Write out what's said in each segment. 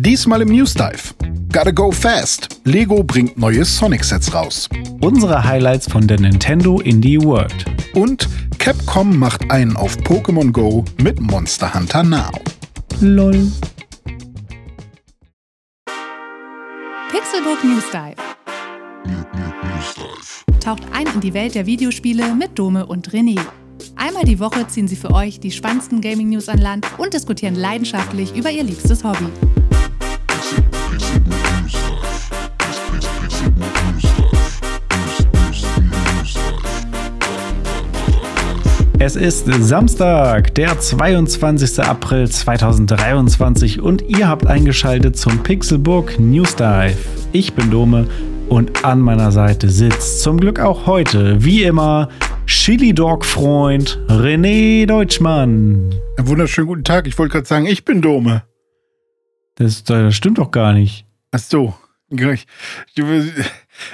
Diesmal im News Dive. Gotta go fast. Lego bringt neue Sonic-Sets raus. Unsere Highlights von der Nintendo Indie World. Und Capcom macht einen auf Pokémon Go mit Monster Hunter Now. LOL. Pixelbook News Dive. Taucht ein in die Welt der Videospiele mit Dome und René. Einmal die Woche ziehen sie für euch die spannendsten Gaming-News an Land und diskutieren leidenschaftlich über ihr liebstes Hobby. Es ist Samstag, der 22. April 2023 und ihr habt eingeschaltet zum Pixelbook News Dive. Ich bin Dome und an meiner Seite sitzt zum Glück auch heute, wie immer, Chili Dog Freund René Deutschmann. Einen wunderschönen guten Tag. Ich wollte gerade sagen, ich bin Dome. Das, das stimmt doch gar nicht. Ach so. Ich,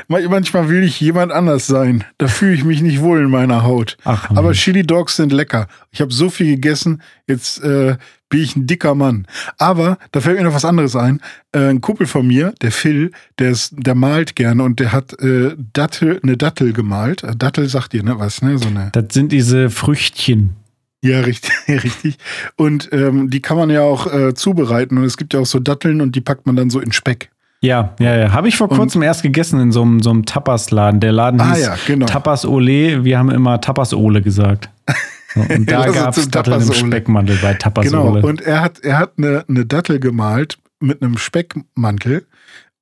manchmal will ich jemand anders sein. Da fühle ich mich nicht wohl in meiner Haut. Ach, Aber. Chili Dogs sind lecker. Ich habe so viel gegessen, jetzt äh, bin ich ein dicker Mann. Aber da fällt mir noch was anderes ein. Äh, ein Kumpel von mir, der Phil, der, ist, der malt gerne und der hat äh, Dattel, eine Dattel gemalt. Äh, Dattel sagt ihr, ne? Was, ne? So eine. Das sind diese Früchtchen. Ja, richtig, richtig. Und ähm, die kann man ja auch äh, zubereiten. Und es gibt ja auch so Datteln und die packt man dann so in Speck. Ja, ja, ja. Habe ich vor Und- kurzem erst gegessen in so einem, so einem Tapas-Laden. Der Laden Ah hieß ja, genau. Tapas Ole. Wir haben immer Tapas Ole gesagt. Und da ist gab es Datteln im Tapas Ole. Speckmantel bei Tapas Genau. Ole. Und er hat, er hat eine, eine Dattel gemalt mit einem Speckmantel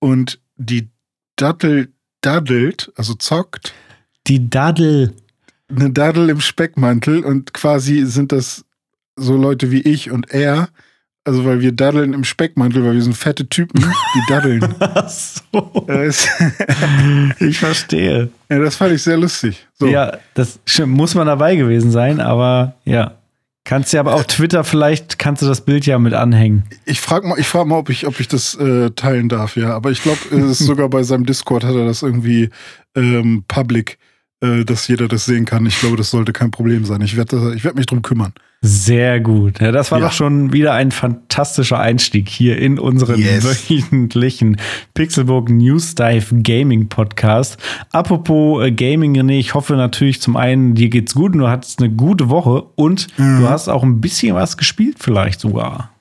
und die Dattel daddelt, also zockt, Die Daddel. eine Daddel im Speckmantel und quasi sind das so Leute wie ich und er, also weil wir daddeln im Speckmantel, weil wir sind fette Typen, die daddeln. Ach so. Ich verstehe. ja, das fand ich sehr lustig. So. Ja, das muss man dabei gewesen sein, aber ja. Kannst ja aber auf Twitter vielleicht, kannst du das Bild ja mit anhängen. Ich frage mal, ich frag mal, ob ich, ob ich das äh, teilen darf, ja. Aber ich glaube, es ist sogar bei seinem Discord hat er das irgendwie ähm, public, äh, dass jeder das sehen kann. Ich glaube, das sollte kein Problem sein. Ich werde ich werd mich drum kümmern. Sehr gut. Ja, das war Ja. doch schon wieder ein fantastischer Einstieg hier in unseren Yes. wöchentlichen Pixelburg News Dive Gaming Podcast. Apropos äh, Gaming, René, ich hoffe natürlich zum einen, dir geht's gut und du hattest eine gute Woche und du hast auch ein bisschen was gespielt vielleicht sogar.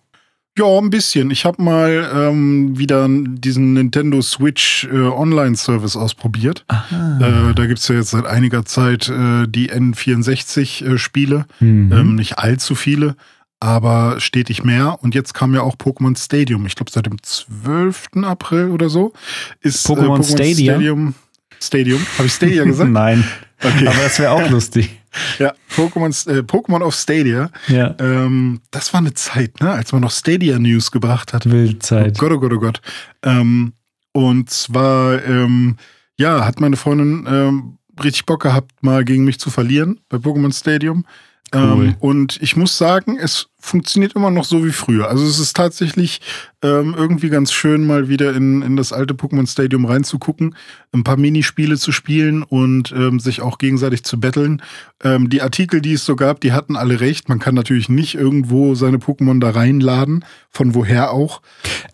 Ja, ein bisschen. Ich habe mal ähm, wieder diesen Nintendo Switch äh, Online-Service ausprobiert. Äh, da gibt's ja jetzt seit einiger Zeit äh, die N64-Spiele. Mhm. Ähm, nicht allzu viele, aber stetig mehr. Und jetzt kam ja auch Pokémon Stadium. Ich glaube, seit dem 12. April oder so ist äh, Pokémon Stadia? Stadium. Stadium. Habe ich Stadia gesagt? Nein. Okay. Aber das wäre auch lustig. Ja, Pokémon, äh, Pokémon auf Stadia. Ja. Ähm, das war eine Zeit, ne, als man noch Stadia News gebracht hat. Wildzeit. Oh Gott, oh Gott, oh Gott. Ähm, und zwar, ähm, ja, hat meine Freundin ähm, richtig Bock gehabt, mal gegen mich zu verlieren bei Pokémon Stadium. Cool. Ähm, und ich muss sagen, es funktioniert immer noch so wie früher. Also es ist tatsächlich ähm, irgendwie ganz schön, mal wieder in, in das alte Pokémon Stadium reinzugucken, ein paar Minispiele zu spielen und ähm, sich auch gegenseitig zu betteln. Ähm, die Artikel, die es so gab, die hatten alle recht. Man kann natürlich nicht irgendwo seine Pokémon da reinladen, von woher auch.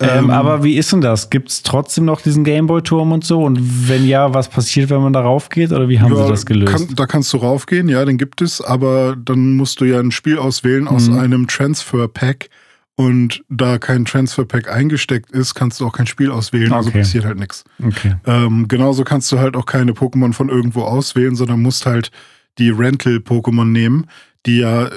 Ähm, aber wie ist denn das? Gibt es trotzdem noch diesen Gameboy-Turm und so? Und wenn ja, was passiert, wenn man darauf geht? Oder wie haben Ja, sie das gelöst? Kann, da kannst du raufgehen, ja, den gibt es, aber dann musst du ja ein Spiel auswählen aus Mhm. einem Transfer Pack. Und da kein Transfer Pack eingesteckt ist, kannst du auch kein Spiel auswählen, also Okay. passiert halt nichts. okay. Ähm, genauso kannst du halt auch keine Pokémon von irgendwo auswählen, sondern musst halt die Rental-Pokémon nehmen, die ja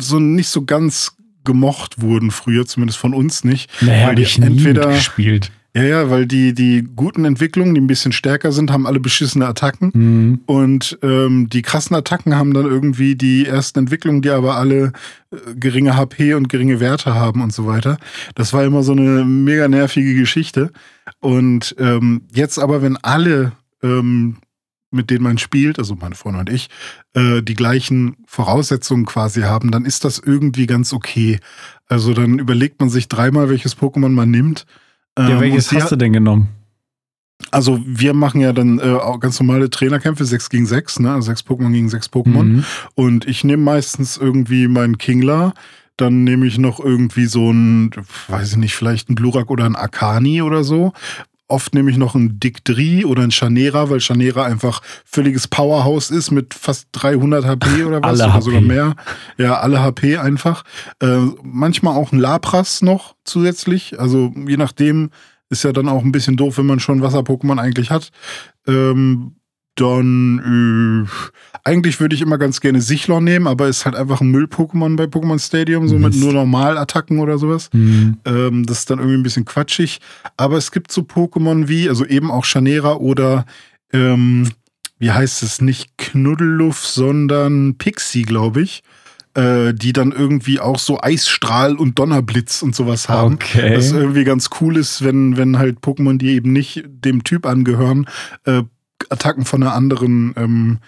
so nicht so ganz gemocht wurden früher, zumindest von uns nicht. Naja, weil die ich entweder gespielt. Ja, ja, weil die, die guten Entwicklungen, die ein bisschen stärker sind, haben alle beschissene Attacken. Mhm. Und ähm, die krassen Attacken haben dann irgendwie die ersten Entwicklungen, die aber alle äh, geringe HP und geringe Werte haben und so weiter. Das war immer so eine mega nervige Geschichte. Und ähm, jetzt aber, wenn alle, ähm, mit denen man spielt, also meine Freundin und ich, äh, die gleichen Voraussetzungen quasi haben, dann ist das irgendwie ganz okay. Also dann überlegt man sich dreimal, welches Pokémon man nimmt. Ja, Ähm, welches und sie hast du denn genommen? Also wir machen ja dann äh, auch ganz normale Trainerkämpfe, 6 gegen 6, ne? Also sechs Pokémon gegen sechs Pokémon. Mhm. Und ich nehme meistens irgendwie meinen Kingler, Dann nehme ich noch irgendwie so ein, weiß ich nicht, vielleicht ein Glurak oder ein Akani oder so. Oft nehme ich noch ein Dictri oder ein Chanera, weil Chanera einfach völliges Powerhouse ist mit fast 300 HP oder was, oder HP. sogar mehr. Ja, alle HP einfach. Äh, manchmal auch ein Lapras noch zusätzlich. Also je nachdem ist ja dann auch ein bisschen doof, wenn man schon Wasser-Pokémon eigentlich hat. Ähm, dann, äh, eigentlich würde ich immer ganz gerne Sichlor nehmen, aber ist halt einfach ein Müll-Pokémon bei Pokémon Stadium, so mit Mist. nur Normalattacken oder sowas. Hm. Ähm, das ist dann irgendwie ein bisschen quatschig. Aber es gibt so Pokémon wie, also eben auch Chanera oder, ähm, wie heißt es, nicht Knuddelluff, sondern Pixie, glaube ich. Äh, die dann irgendwie auch so Eisstrahl und Donnerblitz und sowas haben. Okay. Was irgendwie ganz cool ist, wenn, wenn halt Pokémon, die eben nicht dem Typ angehören, äh, Attacken von einer anderen, ähm,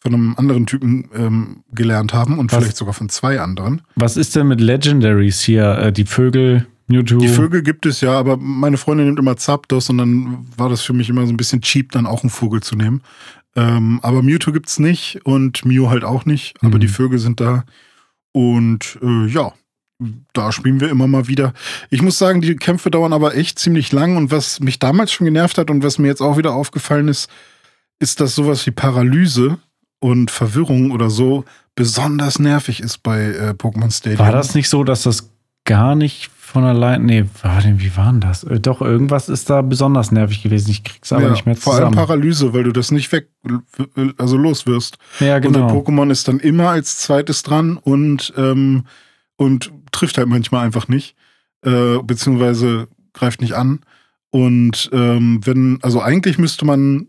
von einem anderen Typen ähm, gelernt haben und Was? vielleicht sogar von zwei anderen. Was ist denn mit Legendaries hier? Äh, die Vögel, Mewtwo? Die Vögel gibt es ja, aber meine Freundin nimmt immer Zapdos und dann war das für mich immer so ein bisschen cheap, dann auch einen Vogel zu nehmen. Ähm, aber Mewtwo gibt's nicht und Mew halt auch nicht, aber Mhm. die Vögel sind da. Und äh, ja, da spielen wir immer mal wieder. Ich muss sagen, die Kämpfe dauern aber echt ziemlich lang und was mich damals schon genervt hat und was mir jetzt auch wieder aufgefallen ist, ist, dass sowas wie Paralyse und Verwirrung oder so besonders nervig ist bei äh, Pokémon Stadium. War das nicht so, dass das gar nicht von allein. Nee, warte, wie war denn das? Äh, Doch, irgendwas ist da besonders nervig gewesen. Ich krieg's aber Ja, nicht mehr Vor allem zusammen. Paralyse, weil du das nicht weg, also los wirst. Ja, Und genau. der Pokémon ist dann immer als zweites dran und, ähm, und trifft halt manchmal einfach nicht. Äh, beziehungsweise greift nicht an. Und ähm, wenn, also eigentlich müsste man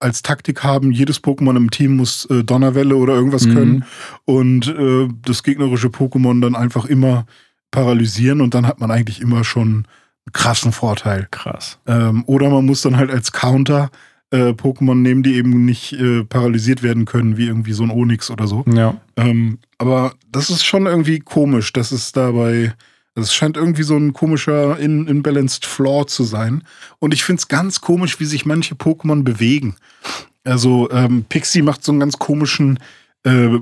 als Taktik haben, jedes Pokémon im Team muss äh, Donnerwelle oder irgendwas Mhm. können und äh, das gegnerische Pokémon dann einfach immer paralysieren und dann hat man eigentlich immer schon einen krassen Vorteil. Krass. Ähm, oder man muss dann halt als Counter äh, Pokémon nehmen, die eben nicht äh, paralysiert werden können, wie irgendwie so ein Onyx oder so. Ja. Ähm, aber das ist schon irgendwie komisch, dass es dabei, es scheint irgendwie so ein komischer in, imbalanced Flaw zu sein. Und ich finde es ganz komisch, wie sich manche Pokémon bewegen. Also ähm, Pixie macht so einen ganz komischen äh,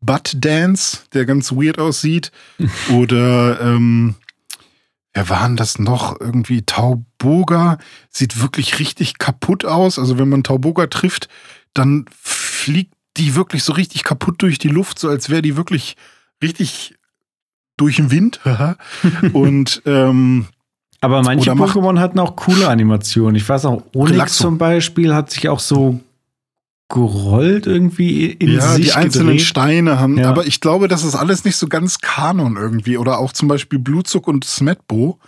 Butt-Dance, der ganz weird aussieht. Oder ähm, wer war denn das noch? Irgendwie Tauboga sieht wirklich richtig kaputt aus. Also wenn man Tauboga trifft, dann fliegt die wirklich so richtig kaputt durch die Luft, so als wäre die wirklich richtig durch den Wind. Und ähm, Aber manche Pokémon hatten auch coole Animationen. Ich weiß auch, Onyx Relaxo. zum Beispiel hat sich auch so gerollt irgendwie in ja, sich die einzelnen gedreht. Steine haben, Ja. aber ich glaube, das ist alles nicht so ganz Kanon irgendwie. Oder auch zum Beispiel Blutzuck und Smetbo,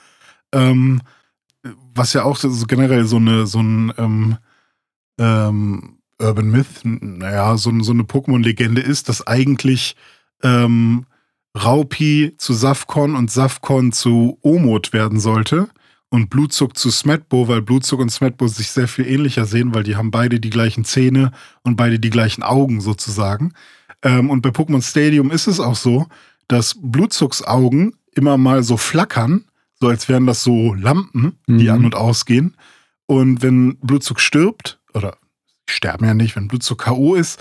ähm, was ja auch so generell so eine, so ein ähm, ähm, Urban Myth, naja, so, so eine Pokémon-Legende ist, dass eigentlich ähm, Raupi zu Safkon und Safkon zu Omod werden sollte. Und Blutzuck zu Smetbo, weil Blutzuck und Smetbo sich sehr viel ähnlicher sehen, weil die haben beide die gleichen Zähne und beide die gleichen Augen sozusagen. Ähm, und bei Pokémon Stadium ist es auch so, dass Blutzucks Augen immer mal so flackern, so als wären das so Lampen, die Mhm. an und ausgehen. Und wenn Blutzuck stirbt, oder sterben ja nicht, wenn Blutzuck K.O. ist,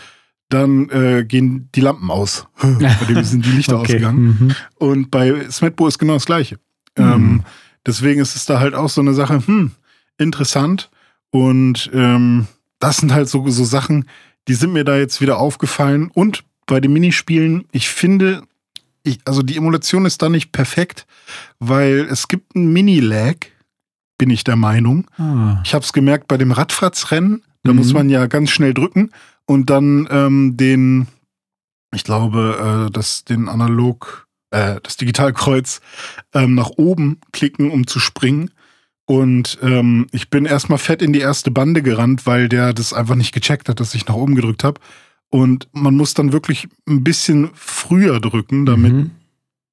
dann äh, gehen die Lampen aus. bei dem sind die Lichter Okay. ausgegangen. Mhm. Und bei Smetbo ist genau das Gleiche. Mhm. Ähm, deswegen ist es da halt auch so eine Sache, hm, interessant. Und ähm, das sind halt so, so Sachen, die sind mir da jetzt wieder aufgefallen. Und bei den Minispielen, ich finde, ich, also die Emulation ist da nicht perfekt, weil es gibt einen Mini-Lag, bin ich der Meinung. Ah. Ich habe es gemerkt bei dem Radfahrtsrennen. Da Mhm. muss man ja ganz schnell drücken und dann ähm, den, ich glaube, äh, das, den Analog, äh, das Digitalkreuz ähm, nach oben klicken, um zu springen. Und ähm, ich bin erstmal fett in die erste Bande gerannt, weil der das einfach nicht gecheckt hat, dass ich nach oben gedrückt habe. Und man muss dann wirklich ein bisschen früher drücken, damit Mhm.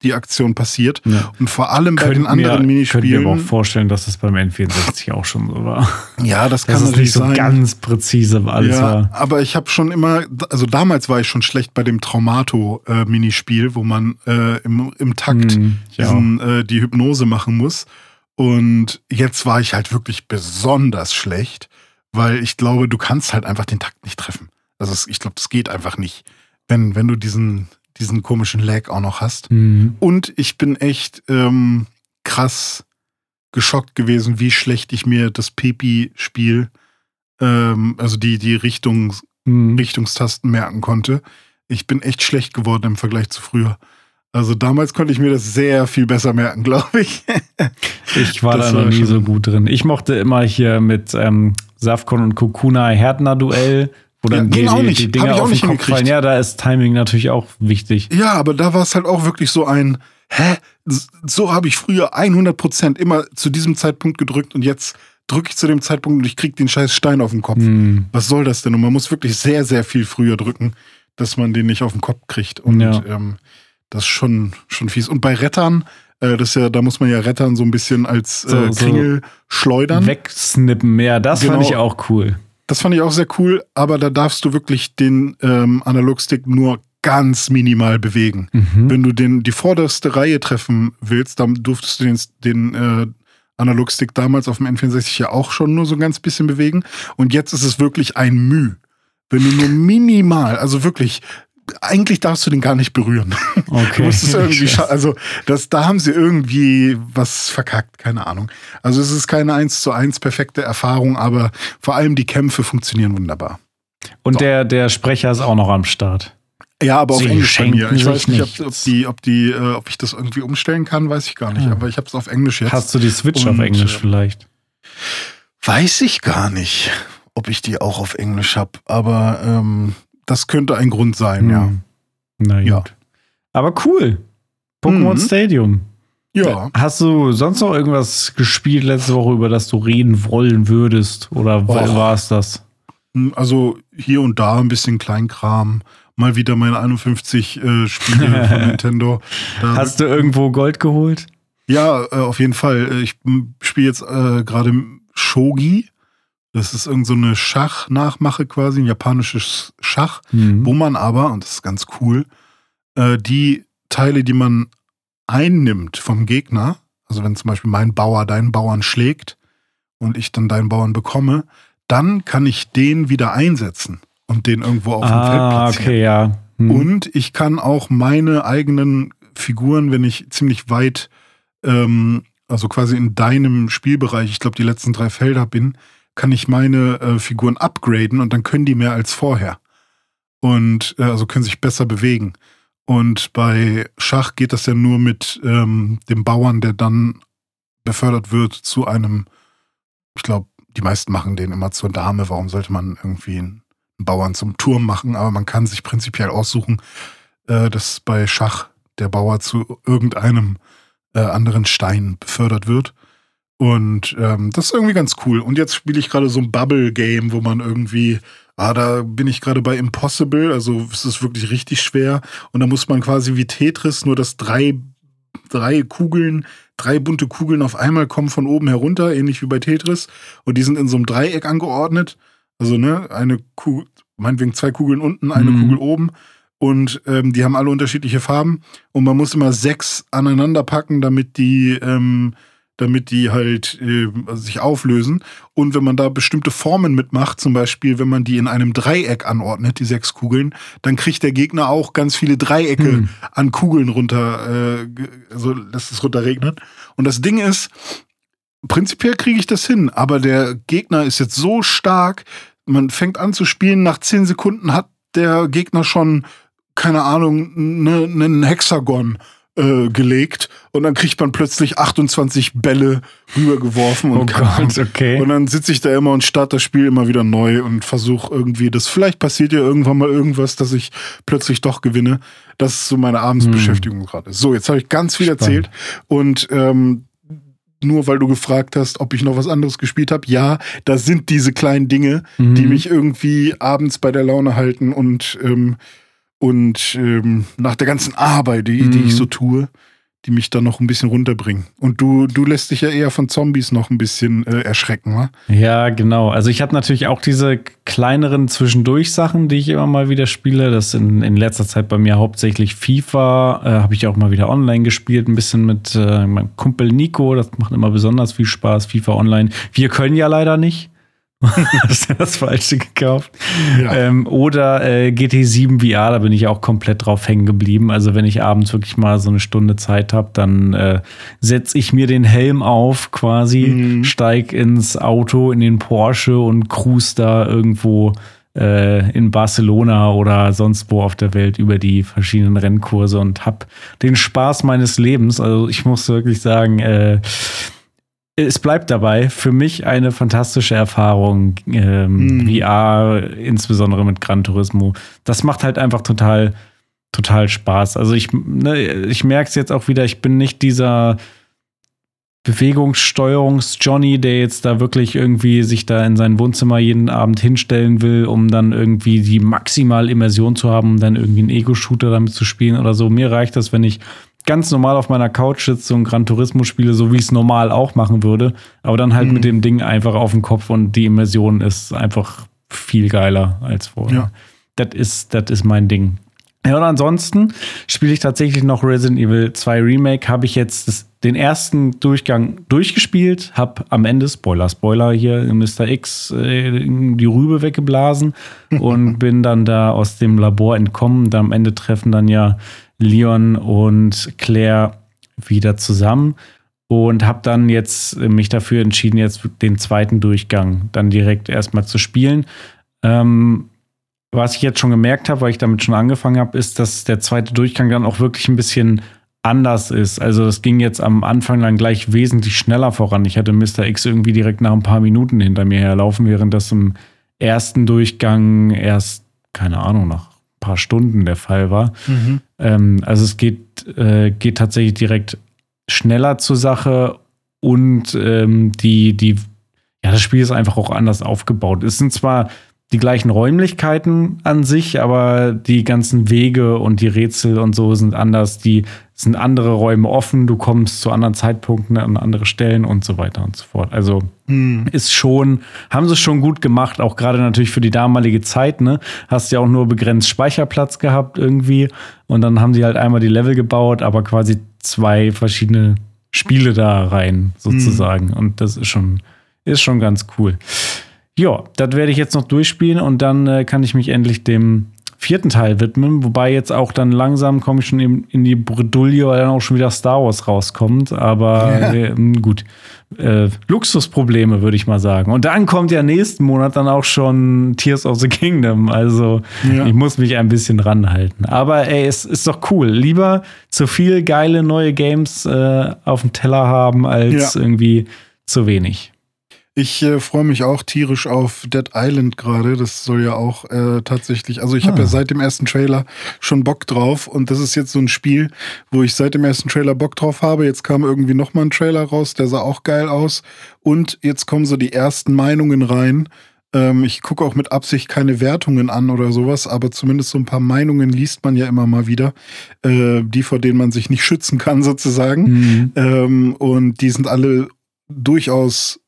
Die Aktion passiert. Ja. Und vor allem bei Könnt den anderen mir, Könnt mir aber auch Minispielen. vorstellen, dass es beim N64 auch schon so war. Ja, das kann Dass es natürlich nicht so sein. ganz präzise alles ja, war. aber ich habe schon immer, also damals war ich schon schlecht bei dem Traumato-Minispiel, wo man äh, im, im Takt Mhm, ich diesen, äh, die Hypnose machen muss. Und jetzt war ich halt wirklich besonders schlecht, weil ich glaube, du kannst halt einfach den Takt nicht treffen. Also ich glaube, das geht einfach nicht. Wenn, wenn du diesen, diesen komischen Lag auch noch hast. Mhm. Und ich bin echt ähm, krass geschockt gewesen, wie schlecht ich mir das Pepi-Spiel, ähm, also die, die Richtung, Mhm. Richtungstasten merken konnte. Ich bin echt schlecht geworden im Vergleich zu früher. Also damals konnte ich mir das sehr viel besser merken, glaube ich. Ich war Das da noch nie so gut drin. Ich mochte immer hier mit ähm, Safkon und Kokuna Härtner-Duell, wo dann Ja, die, auch die, nicht. die Hab Dinger ich auch auf den nicht Kopf fallen. Ja, da ist Timing natürlich auch wichtig. Ja, aber da war es halt auch wirklich so ein, hä? So habe ich früher 100% immer zu diesem Zeitpunkt gedrückt und jetzt drücke ich zu dem Zeitpunkt und ich krieg den scheiß Stein auf den Kopf. Hm. Was soll das denn? Und man muss wirklich sehr, sehr viel früher drücken, dass man den nicht auf den Kopf kriegt. Und Ja. ähm, das ist schon, schon fies. Und bei Rettern, äh, das ist ja, da muss man ja Rettern so ein bisschen als So- äh, so Kringel schleudern. Wegsnippen, ja, das fand Genau. ich auch cool. Das fand ich auch sehr cool, aber da darfst du wirklich den ähm, Analogstick nur ganz minimal bewegen. Mhm. Wenn du den, die vorderste Reihe treffen willst, dann durftest du den, den äh, Analogstick damals auf dem N64 ja auch schon nur so ein ganz bisschen bewegen. Und jetzt ist es wirklich ein Müh. Wenn du nur minimal, also wirklich, eigentlich darfst du den gar nicht berühren. Okay. Du musst es irgendwie Also, das, da haben sie irgendwie was verkackt, keine Ahnung. Also, es ist keine 1 zu 1 perfekte Erfahrung, aber vor allem die Kämpfe funktionieren wunderbar. Und der, der Sprecher ist auch noch am Start. Ja, aber auf Sie Englisch bei mir. Ich weiß nicht, ob, ob, die, ob, die, äh, ob ich das irgendwie umstellen kann, weiß ich gar nicht. Aber ich habe es auf Englisch jetzt. Hast du die Switch Und, auf Englisch äh, vielleicht? Weiß ich gar nicht, ob ich die auch auf Englisch habe. Aber ähm, das könnte ein Grund sein, ja. Hm. Na gut. Ja. Aber cool. Pokémon Mhm. Stadium. Ja. Hast du sonst noch irgendwas gespielt letzte Woche, über das du reden wollen würdest? Oder war es das? Hm, Also hier und da ein bisschen Kleinkram. Mal wieder meine 51 äh, Spiele von Nintendo. Da Hast du irgendwo Gold geholt? Ja, äh, auf jeden Fall. Äh, Ich spiele jetzt äh, gerade Shogi. Das ist irgend so eine Schach-Nachmache quasi, ein japanisches Schach, Mhm. wo man aber, und das ist ganz cool, äh, die Teile, die man einnimmt vom Gegner, also wenn zum Beispiel mein Bauer deinen Bauern schlägt und ich dann deinen Bauern bekomme, dann kann ich den wieder einsetzen und den irgendwo auf dem Feld Ah, platzieren. okay, ja. Hm. Und ich kann auch meine eigenen Figuren, wenn ich ziemlich weit, ähm, also quasi in deinem Spielbereich, ich glaube die letzten drei Felder bin, kann ich meine äh, Figuren upgraden und dann können die mehr als vorher. Und äh, also können sich besser bewegen. Und bei Schach geht das ja nur mit ähm, dem Bauern, der dann befördert wird zu einem, ich glaube, die meisten machen den immer zur Dame. Warum sollte man irgendwie einen Bauern zum Turm machen? Aber man kann sich prinzipiell aussuchen, äh, dass bei Schach der Bauer zu irgendeinem äh, anderen Stein befördert wird. Und ähm, das ist irgendwie ganz cool. Und jetzt spiele ich gerade so ein Bubble-Game, wo man irgendwie, ah, da bin ich gerade bei Impossible, also es ist wirklich richtig schwer. Und da muss man quasi wie Tetris nur, dass drei, drei Kugeln, drei bunte Kugeln auf einmal kommen von oben herunter, ähnlich wie bei Tetris. Und die sind in so einem Dreieck angeordnet. Also, ne, eine Kugel, meinetwegen zwei Kugeln unten, eine Mhm. Kugel oben. Und ähm, die haben alle unterschiedliche Farben. Und man muss immer sechs aneinander packen, damit die, ähm, damit die halt äh, sich auflösen. Und wenn man da bestimmte Formen mitmacht, zum Beispiel, wenn man die in einem Dreieck anordnet, die sechs Kugeln, dann kriegt der Gegner auch ganz viele Dreiecke Hm. an Kugeln runter, äh, also lässt es runterregnen. Und das Ding ist, prinzipiell kriege ich das hin, aber der Gegner ist jetzt so stark, man fängt an zu spielen, nach zehn Sekunden hat der Gegner schon, keine Ahnung, ne- einen Hexagon äh, gelegt und dann kriegt man plötzlich 28 Bälle rübergeworfen und Oh. Gott, okay. Und dann sitze ich da immer und starte das Spiel immer wieder neu und versuche irgendwie das. Vielleicht passiert ja irgendwann mal irgendwas, dass ich plötzlich doch gewinne. Das ist so meine Abendsbeschäftigung gerade. So, jetzt habe ich ganz viel Spannend. erzählt und ähm, nur weil du gefragt hast, ob ich noch was anderes gespielt habe, ja, da sind diese kleinen Dinge, die Mhm. mich irgendwie abends bei der Laune halten und ähm, und ähm, nach der ganzen Arbeit, die, die Mhm. ich so tue, die mich dann noch ein bisschen runterbringen. Und du, du lässt dich ja eher von Zombies noch ein bisschen äh, erschrecken, wa? Ja, genau. Also ich habe natürlich auch diese kleineren Zwischendurch-Sachen, die ich immer mal wieder spiele. Das in, in letzter Zeit bei mir hauptsächlich FIFA. Äh, habe ich auch mal wieder online gespielt, ein bisschen mit äh, meinem Kumpel Nico. Das macht immer besonders viel Spaß, FIFA online. Wir können ja leider nicht. Hast du das Falsche gekauft? Ja. Ähm, oder äh, GT7 VR, da bin ich auch komplett drauf hängen geblieben. Also, wenn ich abends wirklich mal so eine Stunde Zeit habe, dann äh, setze ich mir den Helm auf, quasi, mhm. steig ins Auto, in den Porsche und cruise da irgendwo äh, in Barcelona oder sonst wo auf der Welt über die verschiedenen Rennkurse und hab den Spaß meines Lebens. Also, ich muss wirklich sagen, äh, es bleibt dabei. Für mich eine fantastische Erfahrung. Ähm, mm. VR, insbesondere mit Gran Turismo. Das macht halt einfach total, total Spaß. Also ich, ne, ich merke es jetzt auch wieder, ich bin nicht dieser Bewegungssteuerungs-Johnny, der jetzt da wirklich irgendwie sich da in sein Wohnzimmer jeden Abend hinstellen will, um dann irgendwie die maximale Immersion zu haben, um dann irgendwie einen Ego-Shooter damit zu spielen oder so. Mir reicht das, wenn ich ganz normal auf meiner Couch sitze und Gran Turismo spiele, so wie ich es normal auch machen würde. Aber dann halt mhm. mit dem Ding einfach auf dem Kopf und die Immersion ist einfach viel geiler als vorher. Ja. Das ist, das ist mein Ding. Ja, und ansonsten spiele ich tatsächlich noch Resident Evil 2 Remake. Habe ich jetzt das, den ersten Durchgang durchgespielt, habe am Ende, Spoiler, Spoiler hier, Mr. X äh, die Rübe weggeblasen und bin dann da aus dem Labor entkommen. Da am Ende treffen dann ja Leon und Claire wieder zusammen und habe dann jetzt mich dafür entschieden, jetzt den zweiten Durchgang dann direkt erstmal zu spielen. Ähm, was ich jetzt schon gemerkt habe, weil ich damit schon angefangen habe, ist, dass der zweite Durchgang dann auch wirklich ein bisschen anders ist. Also das ging jetzt am Anfang dann gleich wesentlich schneller voran. Ich hatte Mr. X irgendwie direkt nach ein paar Minuten hinter mir herlaufen, während das im ersten Durchgang erst, keine Ahnung, nach paar Stunden der Fall war. Mhm. Ähm, also es geht, äh, geht tatsächlich direkt schneller zur Sache und ähm, die, die, ja, das Spiel ist einfach auch anders aufgebaut. Es sind zwar die gleichen Räumlichkeiten an sich, aber die ganzen Wege und die Rätsel und so sind anders. Die sind andere Räume offen, du kommst zu anderen Zeitpunkten an andere Stellen und so weiter und so fort. Also hm. ist schon, haben sie schon gut gemacht, auch gerade natürlich für die damalige Zeit, ne? Hast ja auch nur begrenzt Speicherplatz gehabt irgendwie und dann haben sie halt einmal die Level gebaut, aber quasi zwei verschiedene Spiele da rein sozusagen hm. und das ist schon ist schon ganz cool. Ja, das werde ich jetzt noch durchspielen und dann äh, kann ich mich endlich dem vierten Teil widmen, wobei jetzt auch dann langsam komme ich schon in, in die Bredouille, weil dann auch schon wieder Star Wars rauskommt. Aber ja. äh, gut, äh, Luxusprobleme würde ich mal sagen. Und dann kommt ja nächsten Monat dann auch schon Tears of the Kingdom. Also ja. ich muss mich ein bisschen ranhalten. Aber ey, es ist doch cool. Lieber zu viel geile neue Games äh, auf dem Teller haben als ja. irgendwie zu wenig. Ich äh, freue mich auch tierisch auf Dead Island gerade. Das soll ja auch äh, tatsächlich, also ich ah. habe ja seit dem ersten Trailer schon Bock drauf und das ist jetzt so ein Spiel, wo ich seit dem ersten Trailer Bock drauf habe. Jetzt kam irgendwie nochmal ein Trailer raus, der sah auch geil aus und jetzt kommen so die ersten Meinungen rein. Ähm, ich gucke auch mit Absicht keine Wertungen an oder sowas, aber zumindest so ein paar Meinungen liest man ja immer mal wieder, äh, die vor denen man sich nicht schützen kann sozusagen. Mhm. Ähm, und die sind alle durchaus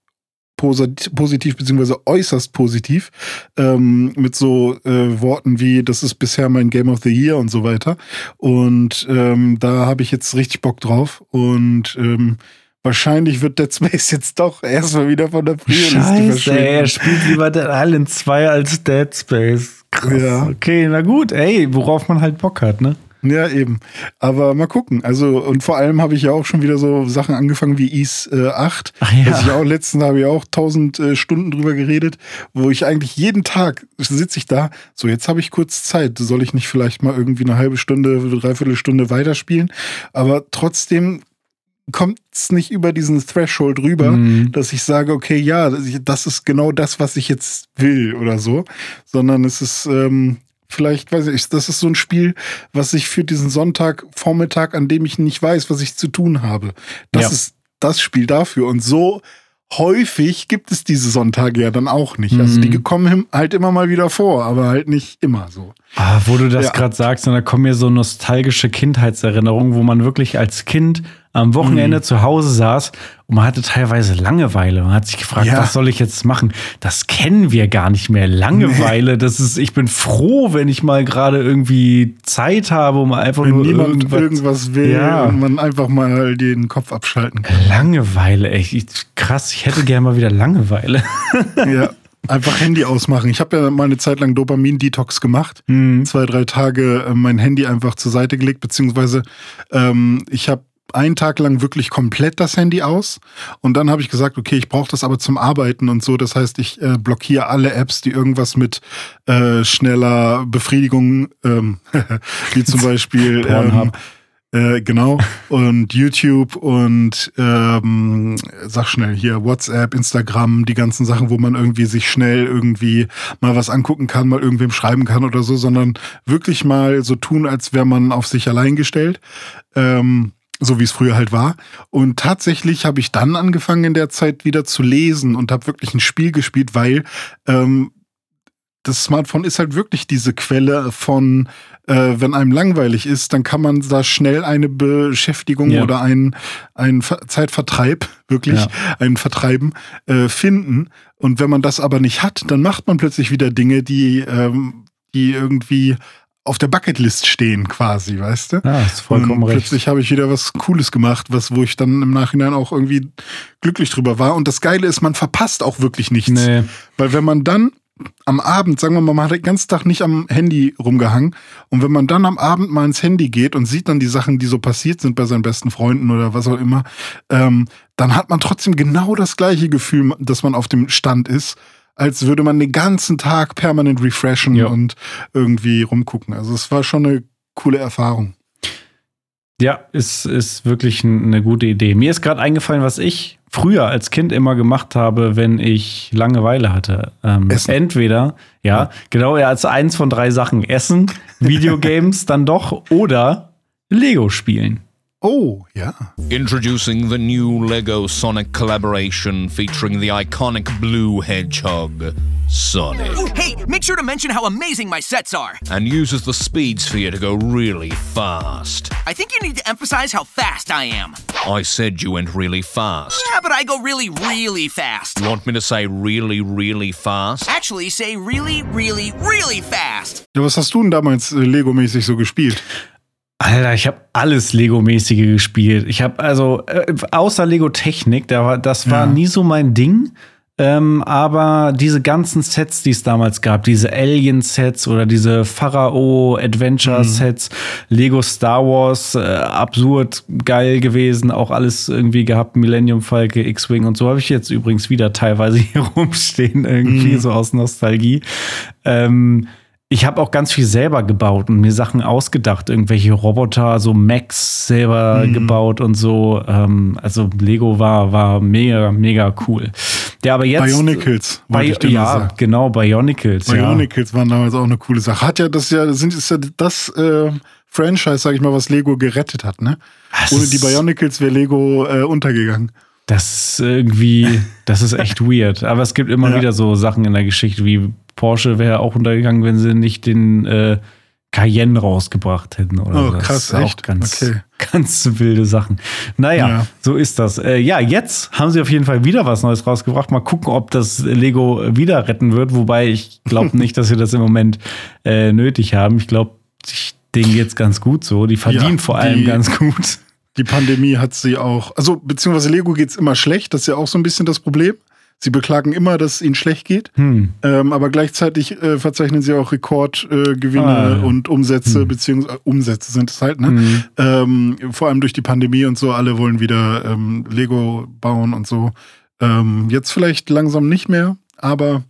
positiv beziehungsweise äußerst positiv ähm, mit so äh, Worten wie das ist bisher mein Game of the Year und so weiter und ähm, da habe ich jetzt richtig Bock drauf und ähm, wahrscheinlich wird Dead Space jetzt doch erstmal wieder von der Priorliste er spielt lieber Dead Island 2 als Dead Space. Krass. Ja. Okay, na gut, ey, worauf man halt Bock hat, ne? Ja, eben. Aber mal gucken. Also, und vor allem habe ich ja auch schon wieder so Sachen angefangen wie Is äh, 8. Ach ja. Was ich auch letztens habe ich auch tausend äh, Stunden drüber geredet, wo ich eigentlich jeden Tag sitze ich da, so jetzt habe ich kurz Zeit. Soll ich nicht vielleicht mal irgendwie eine halbe Stunde, dreiviertel Stunde weiterspielen? Aber trotzdem kommt es nicht über diesen Threshold rüber, mhm. dass ich sage, okay, ja, das ist genau das, was ich jetzt will oder so, sondern es ist, ähm, Vielleicht, weiß ich, das ist so ein Spiel, was ich für diesen Sonntagvormittag, an dem ich nicht weiß, was ich zu tun habe. Das ja. ist das Spiel dafür. Und so häufig gibt es diese Sonntage ja dann auch nicht. Also die mhm. kommen halt immer mal wieder vor, aber halt nicht immer so. Ah, wo du das ja. gerade sagst, da kommen mir so nostalgische Kindheitserinnerungen, wo man wirklich als Kind am Wochenende mhm. zu Hause saß und man hatte teilweise Langeweile. Man hat sich gefragt, ja. was soll ich jetzt machen? Das kennen wir gar nicht mehr. Langeweile, nee. das ist, ich bin froh, wenn ich mal gerade irgendwie Zeit habe, um einfach wenn nur niemand irgendwas, irgendwas will ja. und man einfach mal den Kopf abschalten kann. Langeweile, echt krass. Ich hätte gerne mal wieder Langeweile. ja. Einfach Handy ausmachen. Ich habe ja mal eine Zeit lang Dopamin-Detox gemacht. Mhm. Zwei, drei Tage äh, mein Handy einfach zur Seite gelegt, beziehungsweise ähm, ich habe einen Tag lang wirklich komplett das Handy aus und dann habe ich gesagt, okay, ich brauche das aber zum Arbeiten und so. Das heißt, ich äh, blockiere alle Apps, die irgendwas mit äh, schneller Befriedigung, ähm, wie zum Beispiel ähm, äh, genau und YouTube und ähm, sag schnell hier WhatsApp, Instagram, die ganzen Sachen, wo man irgendwie sich schnell irgendwie mal was angucken kann, mal irgendwem schreiben kann oder so, sondern wirklich mal so tun, als wäre man auf sich allein gestellt. Ähm, so wie es früher halt war. Und tatsächlich habe ich dann angefangen in der Zeit wieder zu lesen und habe wirklich ein Spiel gespielt, weil ähm, das Smartphone ist halt wirklich diese Quelle von, äh, wenn einem langweilig ist, dann kann man da schnell eine Beschäftigung Ja. oder einen, einen Ver- Zeitvertreib, wirklich, Ja. einen Vertreiben, äh, finden. Und wenn man das aber nicht hat, dann macht man plötzlich wieder Dinge, die, ähm, die irgendwie auf der Bucketlist stehen, quasi, weißt du? Ja, ist vollkommen und plötzlich habe ich wieder was Cooles gemacht, was, wo ich dann im Nachhinein auch irgendwie glücklich drüber war. Und das Geile ist, man verpasst auch wirklich nichts. Nee. Weil wenn man dann am Abend, sagen wir mal, man hat den ganzen Tag nicht am Handy rumgehangen und wenn man dann am Abend mal ins Handy geht und sieht dann die Sachen, die so passiert sind bei seinen besten Freunden oder was auch immer, ähm, dann hat man trotzdem genau das gleiche Gefühl, dass man auf dem Stand ist, als würde man den ganzen Tag permanent refreshen Ja. und irgendwie rumgucken. Also es war schon eine coole Erfahrung. Ja, ist, ist wirklich eine gute Idee. Mir ist gerade eingefallen, was ich früher als Kind immer gemacht habe, wenn ich Langeweile hatte. Ähm, Essen. Entweder, ja, genau, ja, als eins von drei Sachen. Essen, Videogames dann doch oder Lego spielen. Oh, yeah. Introducing the new LEGO Sonic collaboration featuring the iconic blue hedgehog, Sonic, Hey, make sure to mention how amazing my sets are. and uses the speed sphere to go really fast. I think you need to emphasize how fast I am. I said you went really fast. Yeah, but I go really, really fast. You want me to say really, really fast? Actually, say really, really, really fast. Ja, was hast du denn damals äh, Lego-mäßig so gespielt? Alter, ich habe alles Lego-mäßige gespielt. Ich habe also äh, außer Lego Technik, da war, das war Ja. nie so mein Ding. Ähm, aber diese ganzen Sets, die es damals gab, diese Alien-Sets oder diese Pharao-Adventure-Sets, Lego Star Wars, äh, absurd geil gewesen, auch alles irgendwie gehabt, Millennium Falke, X-Wing und so habe ich jetzt übrigens wieder teilweise hier rumstehen, irgendwie so aus Nostalgie. Ähm, ich habe auch ganz viel selber gebaut und mir Sachen ausgedacht, irgendwelche Roboter, so Max selber gebaut und so. Ähm, also Lego war, war mega, mega cool. Ja, aber jetzt. Bionicles, Bi ich ja, sagen. genau, Bionicles. Bionicles waren damals auch eine coole Sache. Hat ja das ja, sind, ist ja das äh, Franchise, sag ich mal, was Lego gerettet hat, ne? Das Ohne die Bionicles wäre Lego äh, untergegangen. Ja, das ist irgendwie, das ist echt weird. Aber es gibt immer Ja. wieder so Sachen in der Geschichte, wie Porsche wäre auch untergegangen, wenn sie nicht den äh, Cayenne rausgebracht hätten oder Oh, so. Das krass, ist auch echt? ganz, Okay. ganz wilde Sachen. Naja, Ja. so ist das. Äh, ja, jetzt haben sie auf jeden Fall wieder was Neues rausgebracht. Mal gucken, ob das Lego wieder retten wird. Wobei ich glaube nicht, dass sie das im Moment äh, nötig haben. Ich glaube, denen geht's ganz gut so. Die verdienen Ja, vor allem die- ganz gut. Die Pandemie hat sie auch, also beziehungsweise Lego geht's immer schlecht, das ist ja auch so ein bisschen das Problem. Sie beklagen immer, dass es ihnen schlecht geht, Hm. ähm, aber gleichzeitig äh, verzeichnen sie auch Rekordgewinne äh, Ah, ja. Hm. und Umsätze, beziehungsweise Umsätze sind es halt, ne? Ähm, vor allem durch die Pandemie und so, alle wollen wieder ähm, Lego bauen und so. Ähm, jetzt vielleicht langsam nicht mehr, aber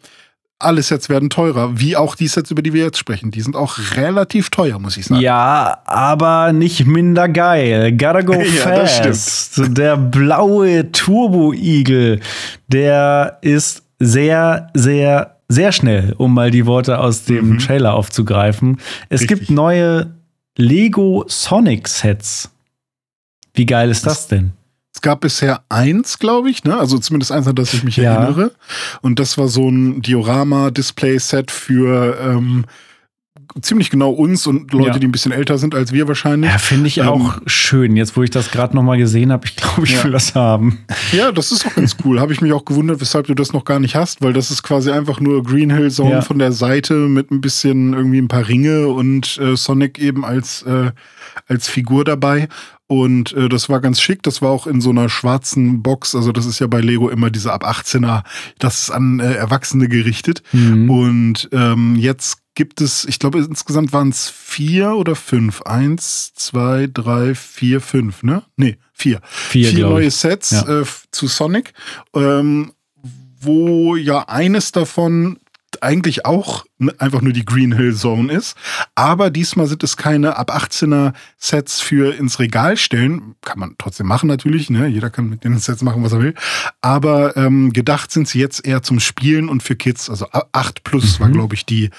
alle Sets werden teurer, wie auch die Sets, über die wir jetzt sprechen. Die sind auch relativ teuer, muss ich sagen. Ja, aber nicht minder geil. Gotta go Ja, fast. Der blaue Turbo-Igel, der ist sehr, sehr, sehr schnell, um mal die Worte aus dem Trailer aufzugreifen. Es Mhm. Richtig. gibt neue Lego Sonic Sets. Wie geil ist das denn? Es gab bisher eins, glaube ich, ne? Also zumindest eins, an das ich mich Ja. erinnere. Und das war so ein Diorama-Display-Set für ähm, ziemlich genau uns und Leute, Ja. die ein bisschen älter sind als wir wahrscheinlich. Ja, finde ich Ähm, auch schön. Jetzt, wo ich das gerade noch mal gesehen habe, ich glaube, ich Ja. will das haben. Ja, das ist doch ganz cool. Habe ich mich auch gewundert, weshalb du das noch gar nicht hast, weil das ist quasi einfach nur Green Hill Zone Ja. von der Seite mit ein bisschen irgendwie ein paar Ringe und äh, Sonic eben als, äh, als Figur dabei. Und äh, das war ganz schick. Das war auch in so einer schwarzen Box. Also das ist ja bei Lego immer diese ab 18er, das ist an äh, Erwachsene gerichtet. Mhm. Und ähm, jetzt gibt es, ich glaube insgesamt waren es vier oder fünf. Eins, zwei, drei, vier, fünf, ne? Nee, vier. Vier, vier neue ich. Sets Ja. äh, zu Sonic, ähm, wo ja eines davon eigentlich auch einfach nur die Green Hill Zone ist. Aber diesmal sind es keine ab 18er Sets für ins Regal stellen. Kann man trotzdem machen natürlich. Ne? Jeder kann mit den Sets machen, was er will. Aber ähm, gedacht sind sie jetzt eher zum Spielen und für Kids. Also a- 8 plus war, glaube ich, die,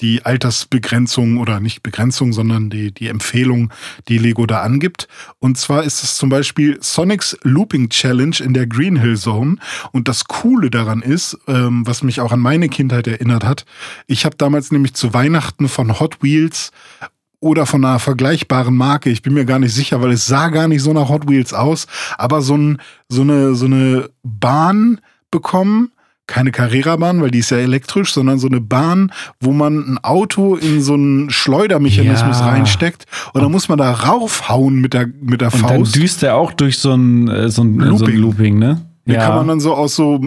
die Altersbegrenzung oder nicht Begrenzung, sondern die, die Empfehlung, die Lego da angibt. Und zwar ist es zum Beispiel Sonic's Looping Challenge in der Green Hill Zone. Und das Coole daran ist, ähm, was mich auch an meine Kindheit erinnert hat, ich habe damals nämlich zu Weihnachten von Hot Wheels oder von einer vergleichbaren Marke, ich bin mir gar nicht sicher, weil es sah gar nicht so nach Hot Wheels aus, aber so, ein, so, eine, so eine Bahn bekommen, keine Carrera-Bahn, weil die ist ja elektrisch, sondern so eine Bahn, wo man ein Auto in so einen Schleudermechanismus Ja. reinsteckt und dann muss man da raufhauen mit der, mit der Und dann Faust. düst er auch durch so ein, äh, so ein, äh, so ein Looping. Looping, ne? Da kann man dann so aus so,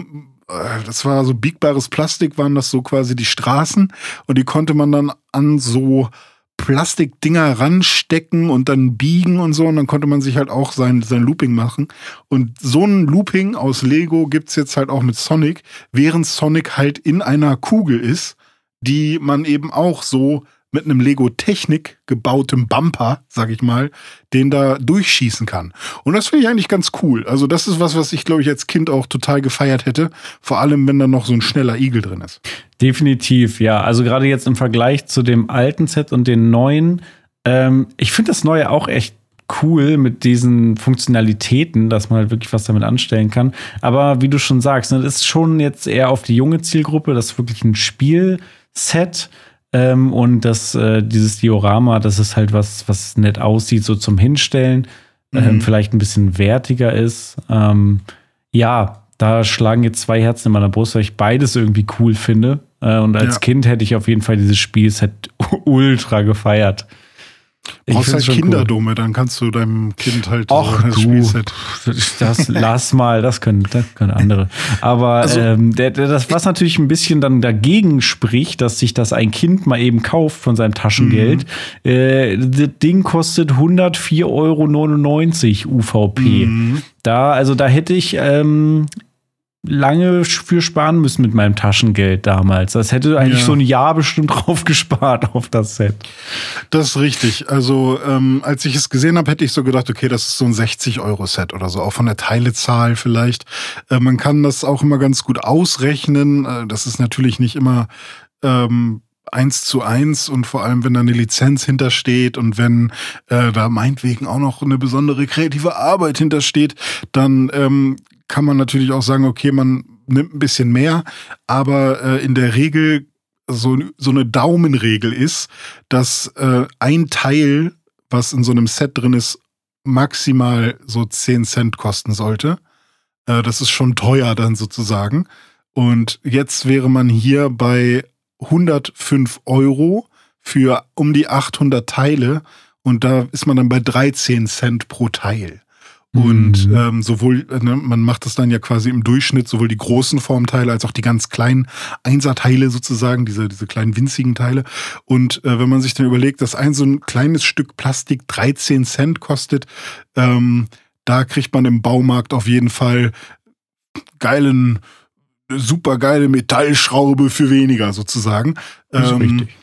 das war so biegbares Plastik, waren das so quasi die Straßen. Und die konnte man dann an so Plastikdinger ranstecken und dann biegen und so. Und dann konnte man sich halt auch sein, sein Looping machen. Und so ein Looping aus Lego gibt's jetzt halt auch mit Sonic, während Sonic halt in einer Kugel ist, die man eben auch so mit einem Lego Technik gebautem Bumper, sag ich mal, den da durchschießen kann. Und das finde ich eigentlich ganz cool. Also das ist was, was ich glaube ich als Kind auch total gefeiert hätte. Vor allem, wenn da noch so ein schneller Igel drin ist. Definitiv, ja. Also gerade jetzt im Vergleich zu dem alten Set und den neuen, ähm, ich finde das neue auch echt cool mit diesen Funktionalitäten, dass man halt wirklich was damit anstellen kann. Aber wie du schon sagst, ne, das ist schon jetzt eher auf die junge Zielgruppe, das ist wirklich ein Spielset. Ähm, und das, äh, dieses Diorama, das ist halt was, was nett aussieht, so zum Hinstellen, ähm, vielleicht ein bisschen wertiger ist. Ähm, ja, da schlagen jetzt zwei Herzen in meiner Brust, weil ich beides irgendwie cool finde. Äh, und als Ja. Kind hätte ich auf jeden Fall dieses Spielset ultra gefeiert. Ich Brauchst halt schon cool. Kinderdome, dann kannst du deinem Kind halt Ach das du, Spielset. das lass mal, das können, das können andere. Aber Also ähm, der, der, das, was natürlich ein bisschen dann dagegen spricht, dass sich das ein Kind mal eben kauft von seinem Taschengeld, Mhm. äh, das Ding kostet 104,99 Euro UVP. Mhm. Da, also da hätte ich ähm, lange für sparen müssen mit meinem Taschengeld damals. Das hätte eigentlich Ja. so ein Jahr bestimmt drauf gespart auf das Set. Das ist richtig. Also, ähm, als ich es gesehen habe, hätte ich so gedacht, okay, das ist so ein 60-Euro-Set oder so, auch von der Teilezahl vielleicht. Äh, man kann das auch immer ganz gut ausrechnen. Äh, das ist natürlich nicht immer ähm, eins zu eins und vor allem, wenn da eine Lizenz hintersteht und wenn äh, da meinetwegen auch noch eine besondere kreative Arbeit hintersteht, dann ähm, kann man natürlich auch sagen, okay, man nimmt ein bisschen mehr, aber äh, in der Regel so, so eine Daumenregel ist, dass äh, ein Teil, was in so einem Set drin ist, maximal so 10 Cent kosten sollte. Äh, das ist schon teuer dann sozusagen. Und jetzt wäre man hier bei 105 Euro für um die 800 Teile und da ist man dann bei 13 Cent pro Teil. Und Mhm. ähm, sowohl, ne, man macht das dann ja quasi im Durchschnitt, sowohl die großen Formteile als auch die ganz kleinen Einserteile sozusagen, diese, diese kleinen winzigen Teile. Und äh, wenn man sich dann überlegt, dass ein so ein kleines Stück Plastik 13 Cent kostet, ähm, da kriegt man im Baumarkt auf jeden Fall geilen, super geile Metallschraube für weniger sozusagen. Das ist Ähm, richtig.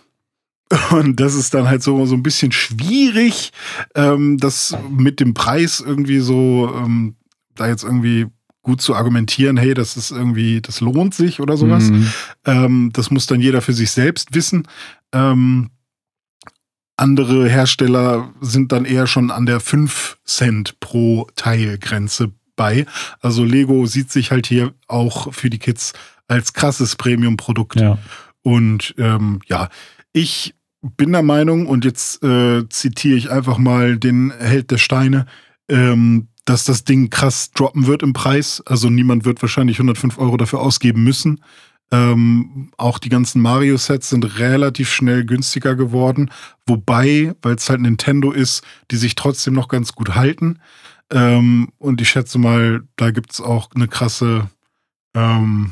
Und das ist dann halt so, so ein bisschen schwierig, ähm, das mit dem Preis irgendwie so, ähm, da jetzt irgendwie gut zu argumentieren, hey, das ist irgendwie, das lohnt sich oder sowas. Mhm. Ähm, das muss dann jeder für sich selbst wissen. Ähm, andere Hersteller sind dann eher schon an der 5 Cent pro Teilgrenze bei. Also Lego sieht sich halt hier auch für die Kids als krasses Premium-Produkt. Ja. Und ähm, ja, ich bin der Meinung, und jetzt äh, zitiere ich einfach mal den Held der Steine, ähm, dass das Ding krass droppen wird im Preis. Also niemand wird wahrscheinlich 105 Euro dafür ausgeben müssen. Ähm, auch die ganzen Mario-Sets sind relativ schnell günstiger geworden. Wobei, weil es halt Nintendo ist, die sich trotzdem noch ganz gut halten. Ähm, und ich schätze mal, da gibt es auch eine krasse, ähm,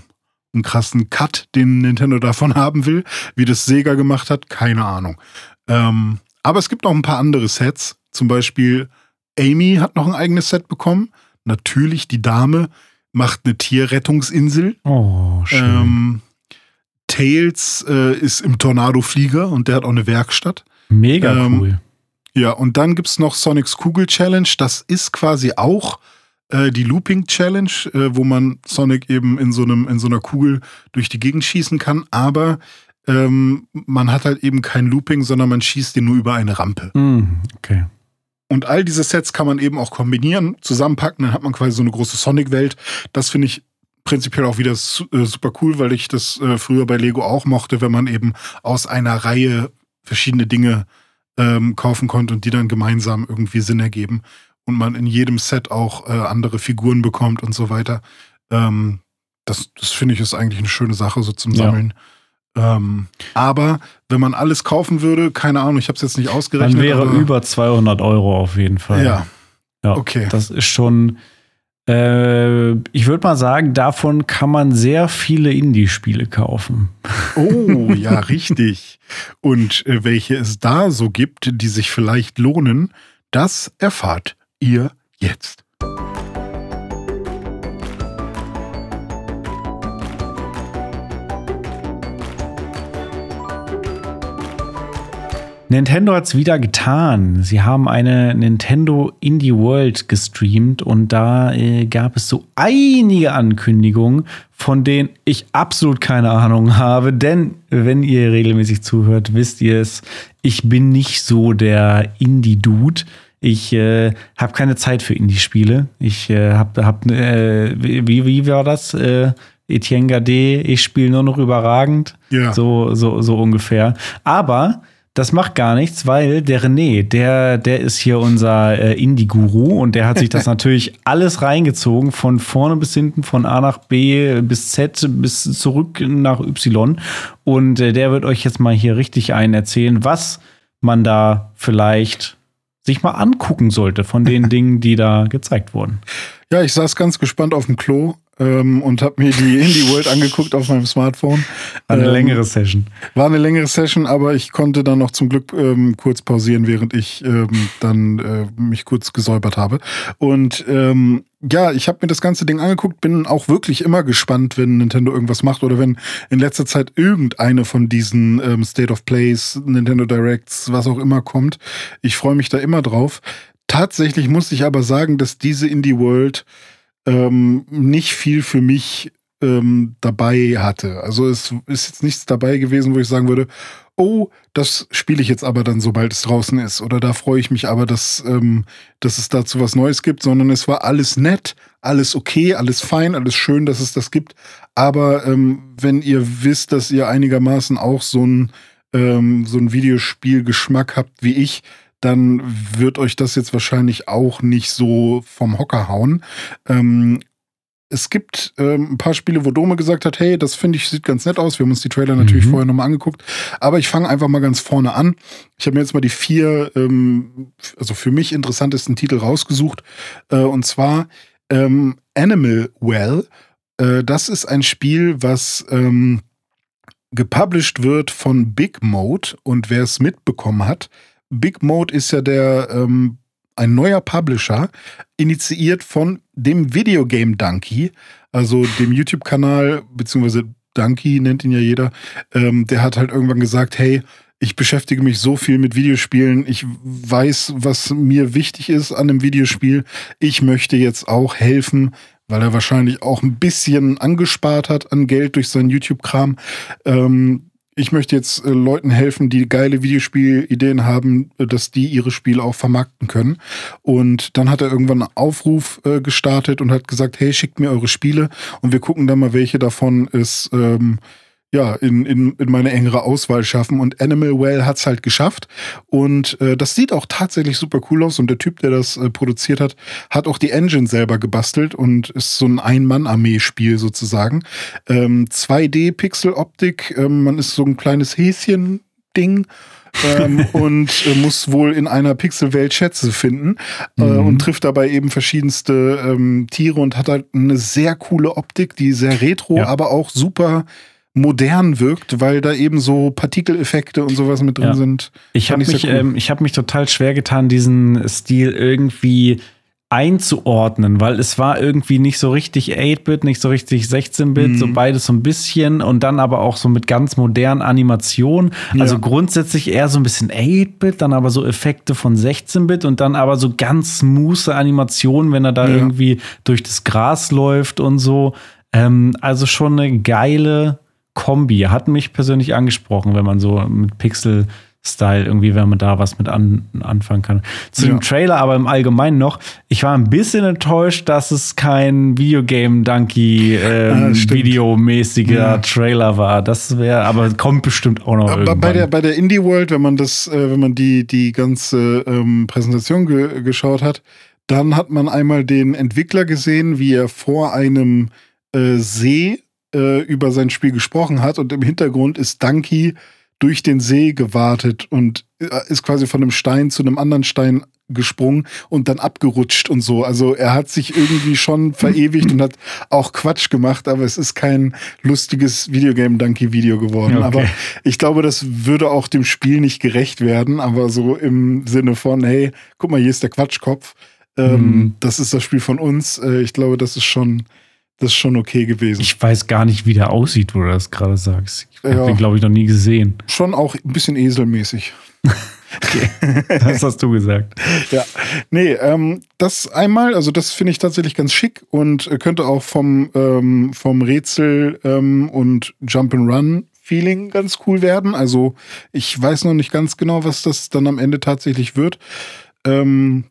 einen krassen Cut, den Nintendo davon haben will. Wie das Sega gemacht hat, keine Ahnung. Ähm, aber es gibt noch ein paar andere Sets. Zum Beispiel Amy hat noch ein eigenes Set bekommen. Natürlich die Dame macht eine Tierrettungsinsel. Oh, schön. Ähm, Tails äh, ist im Tornado-Flieger und der hat auch eine Werkstatt. Mega ähm, cool. Ja, und dann gibt's noch Sonics Kugel Challenge. Das ist quasi auch äh, die Looping Challenge, äh, wo man Sonic eben in so, einem, in so einer Kugel durch die Gegend schießen kann. Aber ähm, man hat halt eben kein Looping, sondern man schießt den nur über eine Rampe. Hm, okay. Und all diese Sets kann man eben auch kombinieren, zusammenpacken, dann hat man quasi so eine große Sonic-Welt. Das finde ich prinzipiell auch wieder äh, super cool, weil ich das äh, früher bei Lego auch mochte, wenn man eben aus einer Reihe verschiedene Dinge ähm, kaufen konnte und die dann gemeinsam irgendwie Sinn ergeben. Und man in jedem Set auch äh, andere Figuren bekommt und so weiter. Ähm, das das finde ich ist eigentlich eine schöne Sache so zum Ja. Sammeln. Ähm, aber wenn man alles kaufen würde, keine Ahnung, ich habe es jetzt nicht ausgerechnet. Dann wäre über 200 Euro auf jeden Fall. Ja, Ja, okay. Das ist schon, äh, ich würde mal sagen, davon kann man sehr viele Indie-Spiele kaufen. Oh, ja, richtig. Und äh, welche es da so gibt, die sich vielleicht lohnen, das erfahrt ihr jetzt. Nintendo hat es wieder getan. Sie haben eine Nintendo Indie World gestreamt und da äh, gab es so einige Ankündigungen, von denen ich absolut keine Ahnung habe. Denn wenn ihr regelmäßig zuhört, wisst ihr es, ich bin nicht so der Indie-Dude. Ich äh, habe keine Zeit für Indie-Spiele. Ich äh, habe, hab, äh, wie, wie war das? Äh, Etienne Gade, ich spiele nur noch überragend. Ja. So, so, so ungefähr. Aber das macht gar nichts, weil der René, der, der ist hier unser äh, Indie-Guru und der hat sich das natürlich alles reingezogen, von vorne bis hinten, von A nach B bis Z bis zurück nach Y. Und äh, der wird euch jetzt mal hier richtig einen erzählen, was man da vielleicht sich mal angucken sollte von den Dingen, die da gezeigt wurden. Ja, ich saß ganz gespannt auf dem Klo ähm, und habe mir die Indie World angeguckt auf meinem Smartphone. Eine Ähm, längere Session. War eine längere Session, aber ich konnte dann noch zum Glück ähm, kurz pausieren, während ich ähm, dann äh, mich kurz gesäubert habe. Und ähm, ja, ich habe mir das ganze Ding angeguckt, bin auch wirklich immer gespannt, wenn Nintendo irgendwas macht oder wenn in letzter Zeit irgendeine von diesen ähm, State of Plays, Nintendo Directs, was auch immer kommt. Ich freue mich da immer drauf. Tatsächlich muss ich aber sagen, dass diese Indie World ähm, nicht viel für mich ähm, dabei hatte. Also es ist jetzt nichts dabei gewesen, wo ich sagen würde, oh, das spiele ich jetzt aber dann, sobald es draußen ist. Oder da freue ich mich aber, dass, ähm, dass es dazu was Neues gibt, sondern es war alles nett, alles okay, alles fein, alles schön, dass es das gibt. Aber ähm, wenn ihr wisst, dass ihr einigermaßen auch so ein, ähm, so ein Videospielgeschmack habt wie ich, dann wird euch das jetzt wahrscheinlich auch nicht so vom Hocker hauen. Ähm, es gibt ähm, ein paar Spiele, wo Dome gesagt hat, hey, das finde ich, sieht ganz nett aus. Wir haben uns die Trailer natürlich Mhm. vorher nochmal angeguckt. Aber ich fange einfach mal ganz vorne an. Ich habe mir jetzt mal die vier, ähm, also für mich interessantesten Titel rausgesucht. Äh, und zwar ähm, Animal Well. Äh, das ist ein Spiel, was ähm, gepublished wird von Big Mode. Und wer es mitbekommen hat, Big Mode ist ja der ähm, ein neuer Publisher, initiiert von dem Videogame Donkey, also dem YouTube-Kanal, beziehungsweise Donkey nennt ihn ja jeder. Ähm, der hat halt irgendwann gesagt, hey, ich beschäftige mich so viel mit Videospielen, ich weiß, was mir wichtig ist an einem Videospiel. Ich möchte jetzt auch helfen, weil er wahrscheinlich auch ein bisschen angespart hat an Geld durch seinen YouTube-Kram. Ähm, ich möchte jetzt äh, Leuten helfen, die geile Videospielideen haben, äh, dass die ihre Spiele auch vermarkten können. Und dann hat er irgendwann einen Aufruf äh, gestartet und hat gesagt, hey, schickt mir eure Spiele und wir gucken dann mal, welche davon es ähm, ja, in, in, in meine engere Auswahl schaffen. Und Animal Well hat's halt geschafft. Und äh, das sieht auch tatsächlich super cool aus. Und der Typ, der das äh, produziert hat, hat auch die Engine selber gebastelt und ist so ein Ein-Mann-Armee-Spiel sozusagen. Ähm, 2D-Pixel-Optik, ähm, man ist so ein kleines Häschen-Ding. ähm, und äh, muss wohl in einer Pixelwelt Schätze finden äh, Mhm. und trifft dabei eben verschiedenste ähm, Tiere und hat halt eine sehr coole Optik, die sehr retro, Ja. aber auch super modern wirkt, weil da eben so Partikeleffekte und sowas mit drin Ja. sind. Ich habe mich, cool. ähm, ich hab mich total schwer getan, diesen Stil irgendwie einzuordnen, weil es war irgendwie nicht so richtig 8-Bit, nicht so richtig 16-Bit, Mhm. so beides so ein bisschen und dann aber auch so mit ganz modernen Animationen. Also Ja. grundsätzlich eher so ein bisschen 8-Bit, dann aber so Effekte von 16-Bit und dann aber so ganz smooth Animationen, wenn er da Ja. irgendwie durch das Gras läuft und so. Ähm, also schon eine geile Kombi. Hat mich persönlich angesprochen, wenn man so mit Pixel Style irgendwie, wenn man da was mit an, anfangen kann. Zu Ja. dem Trailer aber im Allgemeinen noch, ich war ein bisschen enttäuscht, dass es kein Videogame Donkey Ah, ähm, videomäßiger Ja. Trailer war. Das wäre, aber kommt bestimmt auch noch Aber irgendwann. bei der, bei der Indie World, wenn man das, äh, wenn man die, die ganze ähm, Präsentation ge geschaut hat, dann hat man einmal den Entwickler gesehen, wie er vor einem äh, See äh, über sein Spiel gesprochen hat und im Hintergrund ist Donkey durch den See gewartet und äh, ist quasi von einem Stein zu einem anderen Stein gesprungen und dann abgerutscht und so. Also er hat sich irgendwie schon verewigt und hat auch Quatsch gemacht, aber es ist kein lustiges Videogame-Donkey-Video geworden. Okay. Aber ich glaube, das würde auch dem Spiel nicht gerecht werden, aber so im Sinne von, hey, guck mal, hier ist der Quatschkopf. Ähm, Mhm. Das ist das Spiel von uns. Äh, ich glaube, das ist schon, das ist schon okay gewesen. ich weiß gar nicht, wie der aussieht, wo du das gerade sagst. Ich habe Ja. den, glaube ich, noch nie gesehen. schon auch ein bisschen eselmäßig. Das hast du gesagt. Ja, nee, ähm, das einmal, also das finde ich tatsächlich ganz schick und könnte auch vom, ähm, vom Rätsel ähm, und Jump'n'Run-Feeling ganz cool werden. Also ich weiß noch nicht ganz genau, was das dann am Ende tatsächlich wird. Ähm,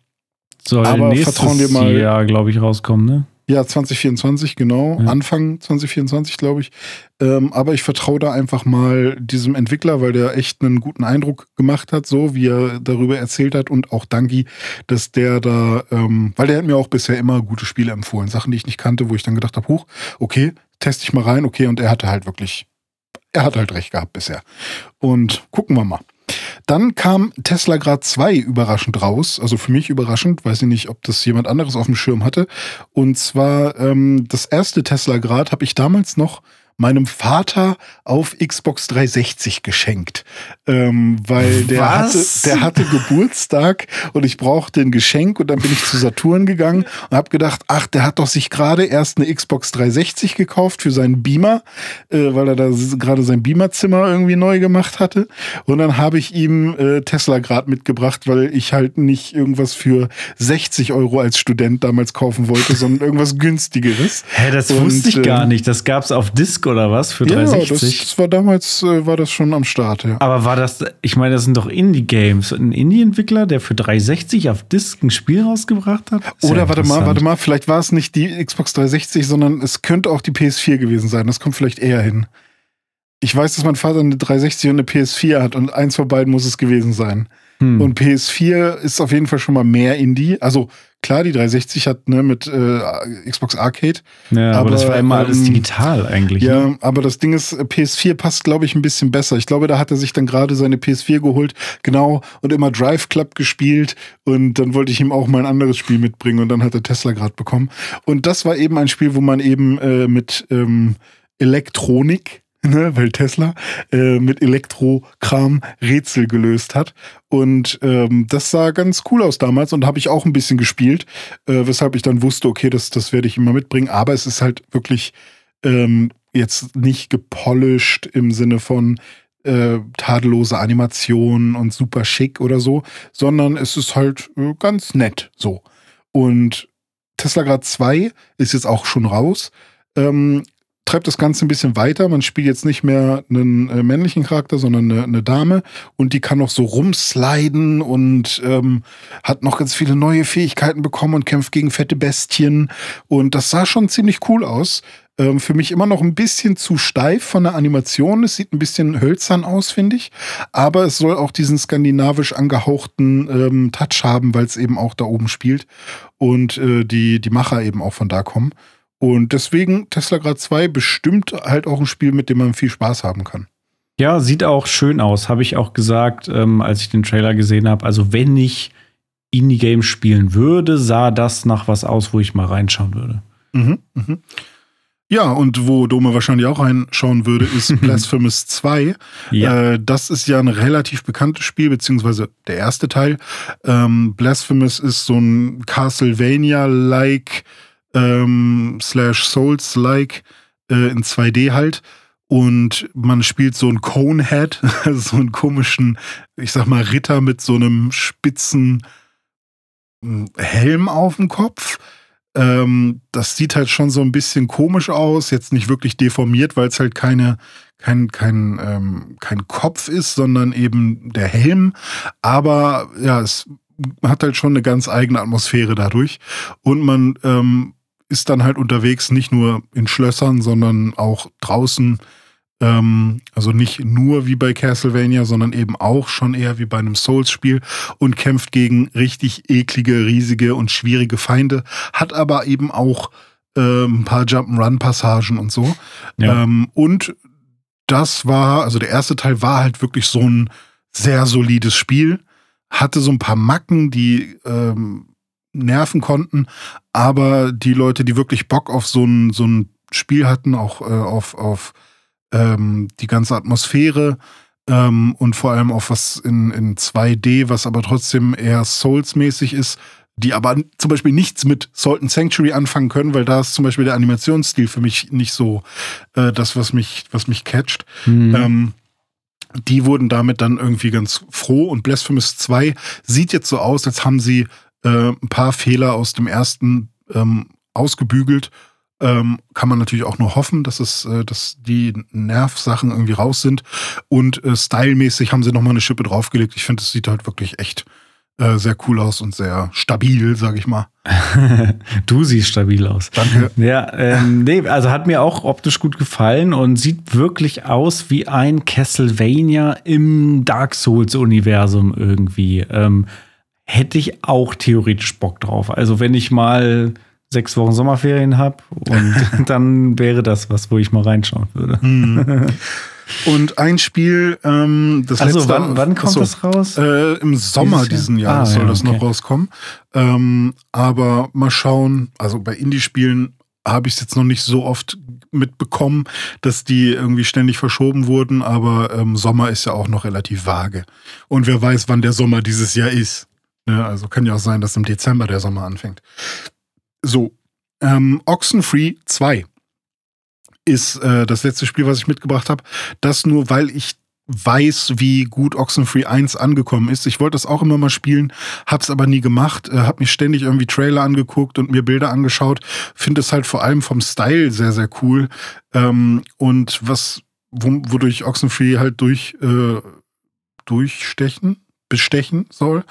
Soll Aber nächstes vertrauen wir mal- Jahr, glaube ich, rauskommen, ne? Ja, 2024, genau, Ja. Anfang 2024, glaube ich. Ähm, aber ich vertraue da einfach mal diesem Entwickler, weil der echt einen guten Eindruck gemacht hat, so wie er darüber erzählt hat und auch Danki, dass der da, ähm, weil der hat mir auch bisher immer gute Spiele empfohlen, Sachen, die ich nicht kannte, wo ich dann gedacht habe, huch, okay, teste ich mal rein, okay, und er hatte halt wirklich, er hat halt recht gehabt bisher. Und gucken wir mal. Dann kam Tesla Grad 2 überraschend raus, also für mich überraschend, weiß ich nicht, ob das jemand anderes auf dem Schirm hatte. Und zwar ähm, das erste Tesla Grad habe ich damals noch meinem Vater auf Xbox 360 geschenkt, ähm, weil der Was? hatte, der hatte Geburtstag und ich brauchte ein Geschenk und dann bin ich zu Saturn gegangen und habe gedacht, ach, der hat doch sich gerade erst eine Xbox 360 gekauft für seinen Beamer, äh, weil er da gerade sein Beamerzimmer irgendwie neu gemacht hatte. Und dann habe ich ihm äh, Tesla Grad mitgebracht, weil ich halt nicht irgendwas für 60 Euro als Student damals kaufen wollte, sondern irgendwas günstigeres. Hä, das Und, wusste ich ähm, gar nicht. Das gab's auf Oder was für Ja, das, 360? das war damals, äh, war das schon am Start, ja. Aber war das, ich meine, das sind doch Indie-Games. Ein Indie-Entwickler, der für 360 auf Disc ein Spiel rausgebracht hat? Ist ja Oder warte mal, warte mal, vielleicht war es nicht die Xbox 360, sondern es könnte auch die PS4 gewesen sein. Das kommt vielleicht eher hin. Ich weiß, dass mein Vater eine 360 und eine PS4 hat und eins von beiden muss es gewesen sein. Hm. Und PS4 ist auf jeden Fall schon mal mehr Indie. Also klar, die 360 hat ne mit äh, Xbox Arcade. ja, aber, aber, das war immer alles ähm, digital eigentlich. Ja, Ne? aber das Ding ist, äh, PS4 passt, glaube ich, ein bisschen besser. Ich glaube, da hat er sich dann gerade seine PS4 geholt, genau, und immer Drive Club gespielt. Und dann wollte ich ihm auch mal ein anderes Spiel mitbringen und dann hat er Tesla gerade bekommen. Und das war eben ein Spiel, wo man eben äh, mit ähm, Elektronik, ne, weil Tesla, äh, mit Elektrokram Rätsel gelöst hat. Und ähm, das sah ganz cool aus damals und habe ich auch ein bisschen gespielt, äh, weshalb ich dann wusste, okay, das, das werde ich immer mitbringen. Aber es ist halt wirklich ähm, jetzt nicht gepolished im Sinne von äh, tadellose Animationen und super schick oder so, sondern es ist halt äh, ganz nett so. Und Tesla Grad 2 ist jetzt auch schon raus. Ähm, treibt das Ganze ein bisschen weiter. Man spielt jetzt nicht mehr einen äh, männlichen Charakter, sondern eine, eine Dame und die kann noch so rumsliden und ähm, hat noch ganz viele neue Fähigkeiten bekommen und kämpft gegen fette Bestien und das sah schon ziemlich cool aus. Ähm, für mich immer noch ein bisschen zu steif von der Animation. Es sieht ein bisschen hölzern aus, finde ich. Aber es soll auch diesen skandinavisch angehauchten ähm, Touch haben, weil es eben auch da oben spielt und äh, die, die Macher eben auch von da kommen. Und deswegen Tesla Grad 2 bestimmt halt auch ein Spiel, mit dem man viel Spaß haben kann. Ja, sieht auch schön aus, habe ich auch gesagt, ähm, als ich den Trailer gesehen habe. Also, wenn ich Indie-Game spielen würde, sah das nach was aus, wo ich mal reinschauen würde. Mhm, mhm. Ja, und wo Dome wahrscheinlich auch reinschauen würde, ist Blasphemous 2. Ja. Äh, das ist ja ein relativ bekanntes Spiel, beziehungsweise der erste Teil. Ähm, Blasphemous ist so ein Castlevania-like, ähm, slash Souls-like äh, in 2D halt. Und man spielt so einen Conehead, so einen komischen, ich sag mal, Ritter mit so einem spitzen hm, Helm auf dem Kopf. Ähm, das sieht halt schon so ein bisschen komisch aus, jetzt nicht wirklich deformiert, weil es halt keine, kein, kein, ähm, kein Kopf ist, sondern eben der Helm. Aber ja, es hat halt schon eine ganz eigene Atmosphäre dadurch. Und man ähm, ist dann halt unterwegs, nicht nur in Schlössern, sondern auch draußen. Ähm, also nicht nur wie bei Castlevania, sondern eben auch schon eher wie bei einem Souls-Spiel und kämpft gegen richtig eklige, riesige und schwierige Feinde, hat aber eben auch äh, ein paar Jump'n'Run-Passagen und so. Ja. Ähm, und das war, also der erste Teil war halt wirklich so ein sehr solides Spiel, hatte so ein paar Macken, die ähm, nerven konnten, aber die Leute, die wirklich Bock auf so ein, so ein Spiel hatten, auch äh, auf, auf ähm, die ganze Atmosphäre ähm, und vor allem auf was in, in 2D, was aber trotzdem eher Souls-mäßig ist, die aber zum Beispiel nichts mit Salt and Sanctuary anfangen können, weil da ist zum Beispiel der Animationsstil für mich nicht so äh, das, was mich, was mich catcht. Mhm. Ähm, die wurden damit dann irgendwie ganz froh und Blasphemous 2 sieht jetzt so aus, als haben sie äh, ein paar Fehler aus dem ersten ähm, ausgebügelt. Ähm, kann man natürlich auch nur hoffen, dass es, äh, dass die Nervsachen irgendwie raus sind. Und äh, stylmäßig haben sie nochmal eine Schippe draufgelegt. Ich finde, es sieht halt wirklich echt äh, sehr cool aus und sehr stabil, sag ich mal. du siehst stabil aus. Danke. Ja, ähm, nee, also hat mir auch optisch gut gefallen und sieht wirklich aus wie ein Castlevania im Dark Souls-Universum irgendwie. Ähm, hätte ich auch theoretisch Bock drauf. Also wenn ich mal sechs Wochen Sommerferien habe und dann wäre das was, wo ich mal reinschauen würde. Hm. Und ein Spiel, ähm, das Also letzte, wann, wann kommt Achso, das raus? Äh, Im Sommer Jahr? diesen Jahres Ah, soll ja, das noch okay. rauskommen. Ähm, aber mal schauen, also bei Indie-Spielen habe ich es jetzt noch nicht so oft mitbekommen, dass die irgendwie ständig verschoben wurden, aber ähm, Sommer ist ja auch noch relativ vage. Und wer weiß, wann der Sommer dieses Jahr ist. Ne? Also kann ja auch sein, dass im Dezember der Sommer anfängt. So, ähm, Oxenfree 2 ist äh, das letzte Spiel, was ich mitgebracht habe. Das nur, weil ich weiß, wie gut Oxenfree 1 angekommen ist. Ich wollte das auch immer mal spielen, hab's aber nie gemacht, äh, hab mir ständig irgendwie Trailer angeguckt und mir Bilder angeschaut. Finde es halt vor allem vom Style sehr, sehr cool. Ähm, und was, wo, wodurch Oxenfree halt durch, äh, durchstechen, bestechen soll,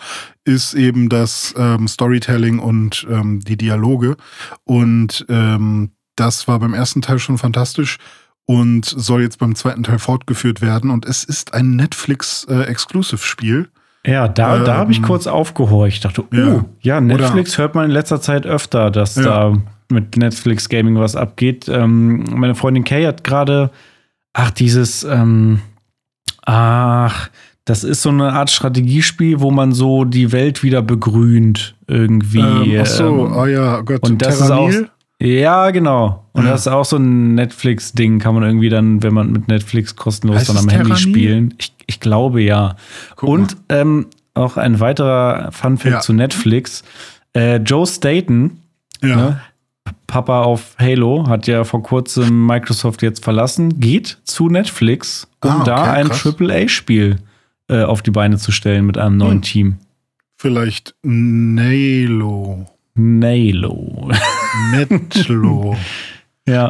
ist eben das ähm, Storytelling und ähm, die Dialoge. Und ähm, das war beim ersten Teil schon fantastisch und soll jetzt beim zweiten Teil fortgeführt werden. Und es ist ein Netflix-Exclusive-Spiel. Ja, da, da habe ich Ähm, kurz aufgehorcht. dachte, oh, ja. ja, Netflix hört man in letzter Zeit öfter, dass Ja. da mit Netflix Gaming was abgeht. Ähm, meine Freundin Kay hat gerade, ach, dieses, ähm, ach, das ist so eine Art Strategiespiel, wo man so die Welt wieder begrünt irgendwie. Ähm, ach so, ähm, oh ja, Gott. und das ist auch, ja, genau. Und Ja. das ist auch so ein Netflix-Ding, kann man irgendwie dann, wenn man mit Netflix kostenlos Heißt dann am Handy spielen. Ich, ich glaube ja. Guck Und ähm, auch ein weiterer Fun-Fact Ja. zu Netflix. Äh, Joe Staten, Ja. ne, Papa auf Halo, hat ja vor kurzem Microsoft jetzt verlassen, geht zu Netflix, um Ah, okay, da ein krass. AAA-Spiel äh, auf die Beine zu stellen mit einem neuen Hm. Team. Vielleicht Nalo. Nalo. Netlo. ja.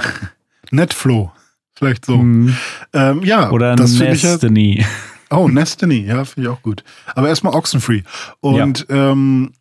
Netflow. Vielleicht so. Mhm. Ähm, ja, Oder das ich ja, Destiny. Oh, Destiny, ja, finde ich auch gut. Aber erstmal Oxenfree. Und ja, ähm,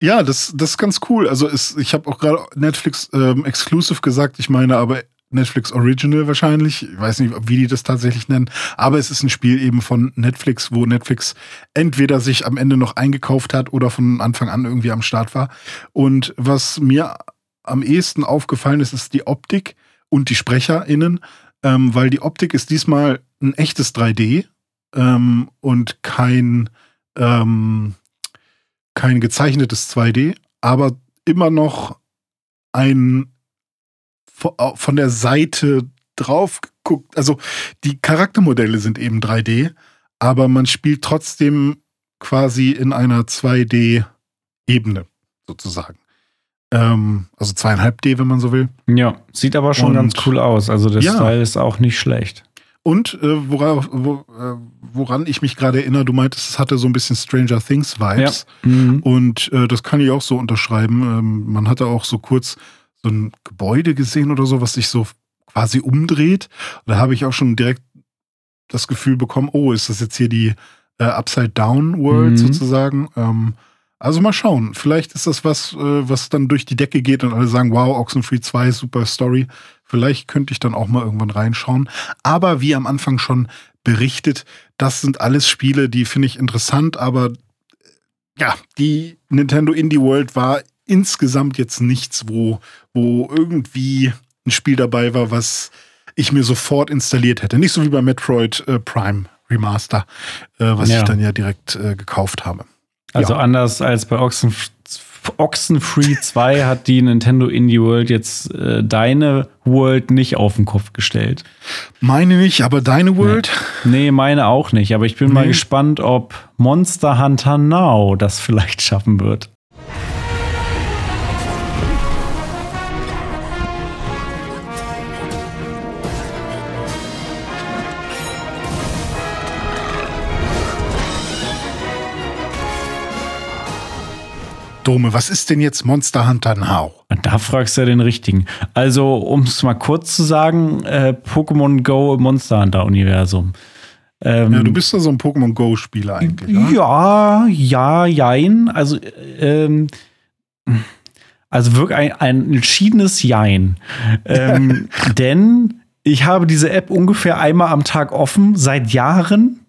ja das, das ist ganz cool. Also es, ich habe auch gerade Netflix ähm, Exclusive gesagt, ich meine aber Netflix Original wahrscheinlich. Ich weiß nicht, wie die das tatsächlich nennen. Aber es ist ein Spiel eben von Netflix, wo Netflix entweder sich am Ende noch eingekauft hat oder von Anfang an irgendwie am Start war. Und was mir am ehesten aufgefallen ist, ist die Optik und die SprecherInnen, ähm, weil die Optik ist diesmal ein echtes 3D ähm, und kein, ähm, kein gezeichnetes 2D, aber immer noch ein von der Seite drauf geguckt. Also die Charaktermodelle sind eben 3D, aber man spielt trotzdem quasi in einer 2D-Ebene sozusagen. Ähm, also zweieinhalb D, wenn man so will. Ja, sieht aber schon Und- ganz cool aus. Also das Ja. Style ist auch nicht schlecht. Und äh, woran, wo, äh, woran ich mich gerade erinnere, du meintest, es hatte so ein bisschen Stranger Things Vibes. Mhm. Und äh, das kann ich auch so unterschreiben. Ähm, man hatte auch so kurz so ein Gebäude gesehen oder so, was sich so quasi umdreht. Und da habe ich auch schon direkt das Gefühl bekommen, oh, ist das jetzt hier die äh, Upside Down World Mhm. sozusagen? Ähm, also mal schauen. Vielleicht ist das was, äh, was dann durch die Decke geht und alle sagen, wow, Oxenfree 2, super Story. Vielleicht könnte ich dann auch mal irgendwann reinschauen. Aber wie am Anfang schon berichtet, das sind alles Spiele, die finde ich interessant, aber ja, die Nintendo Indie World war insgesamt jetzt nichts, wo, wo irgendwie ein Spiel dabei war, was ich mir sofort installiert hätte. Nicht so wie bei Metroid äh, Prime Remaster, äh, was Ja. ich dann ja direkt äh, gekauft habe. Also Ja. anders als bei Oxen, Oxenfree 2 hat die Nintendo Indie World jetzt äh, deine World nicht auf den Kopf gestellt. Meine nicht, aber deine World? Nee, meine auch nicht. Aber ich bin mal Nee. gespannt, ob Monster Hunter Now das vielleicht schaffen wird. Dome, was ist denn jetzt Monster Hunter Now? Da fragst du ja den richtigen. Also, um es mal kurz zu sagen, äh, Pokémon Go im Monster Hunter Universum. Ähm, Ja, du bist ja so ein Pokémon Go-Spieler eigentlich. ne? Ja, ja, jein. Also, ähm, also wirklich ein, ein entschiedenes Jein. Ähm, denn ich habe diese App ungefähr einmal am Tag offen, seit Jahren.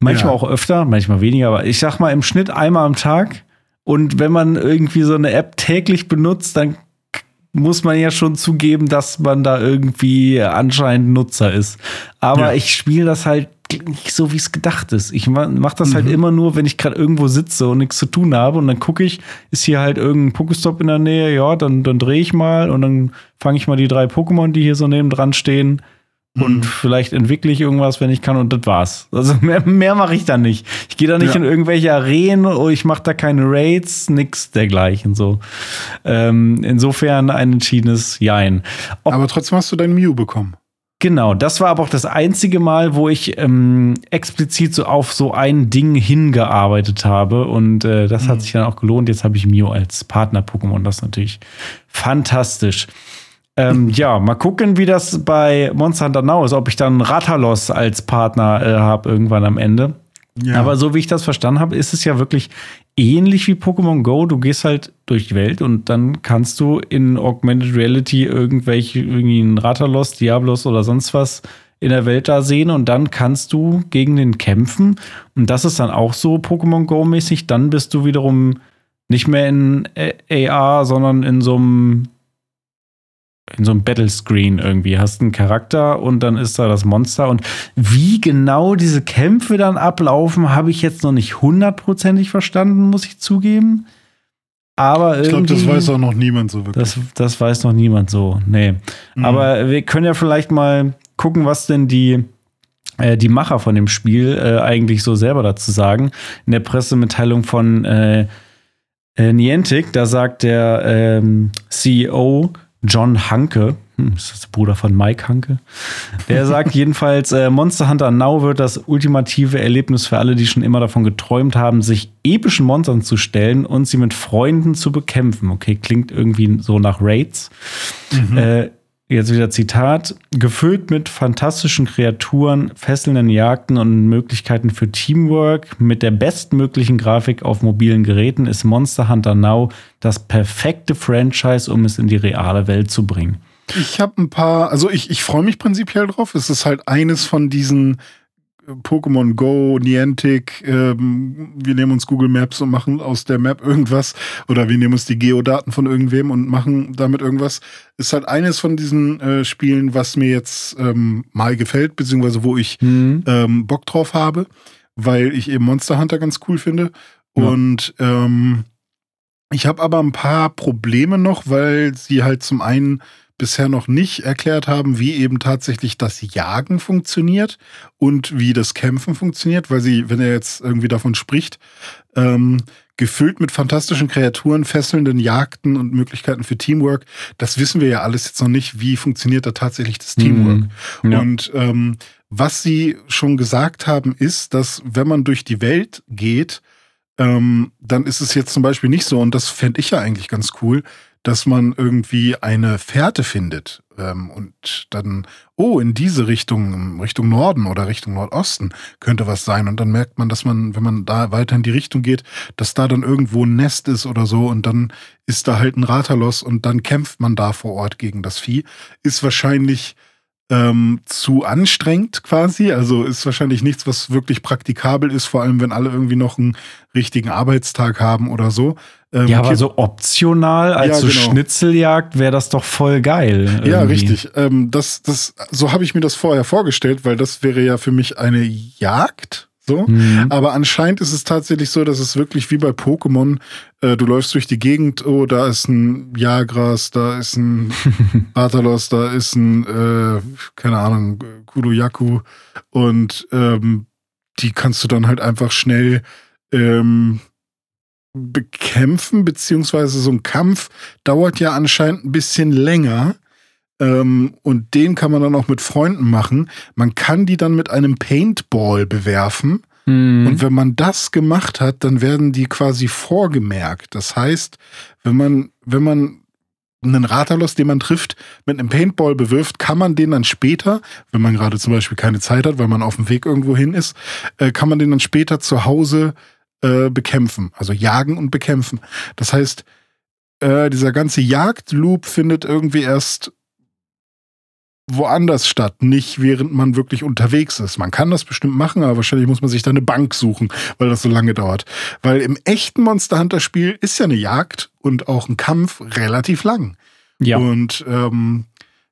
Manchmal Ja. auch öfter, manchmal weniger, aber ich sag mal im Schnitt einmal am Tag. Und wenn man irgendwie so eine App täglich benutzt, dann muss man ja schon zugeben, dass man da irgendwie anscheinend Nutzer ist. Aber Ja. ich spiele das halt nicht so, wie es gedacht ist. Ich ma- mach das Mhm. halt immer nur, wenn ich gerade irgendwo sitze und nichts zu tun habe. Und dann gucke ich, ist hier halt irgendein Pokestop in der Nähe, ja, dann, dann drehe ich mal und dann fange ich mal die drei Pokémon, die hier so nebendran stehen. Und Mhm. vielleicht entwickle ich irgendwas, wenn ich kann, und das war's. Also mehr, mehr mache ich da nicht. Ich gehe da nicht Ja. in irgendwelche Arenen oder ich mache da keine Raids, nix dergleichen. So. Ähm, insofern ein entschiedenes Jein. Ob Aber trotzdem hast du dein Mew bekommen. Genau, das war aber auch das einzige Mal, wo ich ähm, explizit so auf so ein Ding hingearbeitet habe. Und äh, das hat sich dann auch gelohnt. Jetzt habe ich Mew als Partner-Pokémon. Das ist natürlich fantastisch. Ähm, ja, mal gucken, wie das bei Monster Hunter Now ist, ob ich dann Ratalos als Partner äh, habe irgendwann am Ende. Ja. Aber so wie ich das verstanden habe, ist es ja wirklich ähnlich wie Pokémon Go. Du gehst halt durch die Welt und dann kannst du in Augmented Reality irgendwelche, irgendwie einen Ratalos, Diablos oder sonst was in der Welt da sehen und dann kannst du gegen den kämpfen. Und das ist dann auch so Pokémon Go-mäßig. Dann bist du wiederum nicht mehr in AR, sondern in so einem in so einem Battle-Screen irgendwie. Hast einen Charakter und dann ist da das Monster. Und wie genau diese Kämpfe dann ablaufen, habe ich jetzt noch nicht hundertprozentig verstanden, muss ich zugeben. Aber ich glaube, das weiß auch noch niemand so wirklich. das, das weiß noch niemand so. Nee. Mhm. Aber wir können ja vielleicht mal gucken, was denn die, äh, die Macher von dem Spiel äh, eigentlich so selber dazu sagen. In der Pressemitteilung von äh, äh, Niantic, da sagt der ähm, CEO John Hanke, hm, ist das der Bruder von Mike Hanke? Der sagt jedenfalls, äh, Monster Hunter Now wird das ultimative Erlebnis für alle, die schon immer davon geträumt haben, sich epischen Monstern zu stellen und sie mit Freunden zu bekämpfen. Okay, klingt irgendwie so nach Raids. Äh, jetzt wieder Zitat. Gefüllt mit fantastischen Kreaturen, fesselnden Jagden und Möglichkeiten für Teamwork mit der bestmöglichen Grafik auf mobilen Geräten ist Monster Hunter Now das perfekte Franchise, um es in die reale Welt zu bringen. Ich habe ein paar, also ich, ich freue mich prinzipiell drauf. Es ist halt eines von diesen Pokémon Go, Niantic, ähm, wir nehmen uns Google Maps und machen aus der Map irgendwas oder wir nehmen uns die Geodaten von irgendwem und machen damit irgendwas. Ist halt eines von diesen äh, Spielen, was mir jetzt ähm, mal gefällt, beziehungsweise wo ich Mhm. ähm, Bock drauf habe, weil ich eben Monster Hunter ganz cool finde. Ja. Und ähm, ich habe aber ein paar Probleme noch, weil sie halt zum einen bisher noch nicht erklärt haben, wie eben tatsächlich das Jagen funktioniert und wie das Kämpfen funktioniert, weil sie, wenn er jetzt irgendwie davon spricht, ähm, gefüllt mit fantastischen Kreaturen, fesselnden Jagden und Möglichkeiten für Teamwork, das wissen wir ja alles jetzt noch nicht, wie funktioniert da tatsächlich das Teamwork. Mhm. Ja. Und ähm, was sie schon gesagt haben, ist, dass wenn man durch die Welt geht, ähm, dann ist es jetzt zum Beispiel nicht so, und das fände ich ja eigentlich ganz cool, dass man irgendwie eine Fährte findet ähm, und dann, oh, in diese Richtung, Richtung Norden oder Richtung Nordosten könnte was sein. Und dann merkt man, dass man, wenn man da weiter in die Richtung geht, dass da dann irgendwo ein Nest ist oder so und dann ist da halt ein Ratalos und dann kämpft man da vor Ort gegen das Vieh. Ist wahrscheinlich ähm, zu anstrengend quasi. Also ist wahrscheinlich nichts, was wirklich praktikabel ist, vor allem wenn alle irgendwie noch einen richtigen Arbeitstag haben oder so. Ähm, Ja, aber so optional als Ja, so genau. Schnitzeljagd wäre das doch voll geil. Ja, irgendwie. richtig. Ähm, das, das, so habe ich mir das vorher vorgestellt, weil das wäre ja für mich eine Jagd. So. Mhm. Aber anscheinend ist es tatsächlich so, dass es wirklich wie bei Pokémon, äh, du läufst durch die Gegend, oh, da ist ein Jagras, da ist ein Ratalos, da ist ein, äh, keine Ahnung, Kudoyaku und ähm, die kannst du dann halt einfach schnell ähm, bekämpfen, beziehungsweise so ein Kampf dauert ja anscheinend ein bisschen länger. Ähm, und den kann man dann auch mit Freunden machen. Man kann die dann mit einem Paintball bewerfen. Mhm. Und wenn man das gemacht hat, dann werden die quasi vorgemerkt. Das heißt, wenn man, wenn man einen Ratalos, den man trifft, mit einem Paintball bewirft, kann man den dann später, wenn man gerade zum Beispiel keine Zeit hat, weil man auf dem Weg irgendwo hin ist, äh, kann man den dann später zu Hause äh, bekämpfen. Also jagen und bekämpfen. Das heißt, äh, dieser ganze Jagdloop findet irgendwie erst woanders statt, nicht während man wirklich unterwegs ist. Man kann das bestimmt machen, aber wahrscheinlich muss man sich da eine Bank suchen, weil das so lange dauert. Weil im echten Monster Hunter Spiel ist ja eine Jagd und auch ein Kampf relativ lang. ja. Und ähm,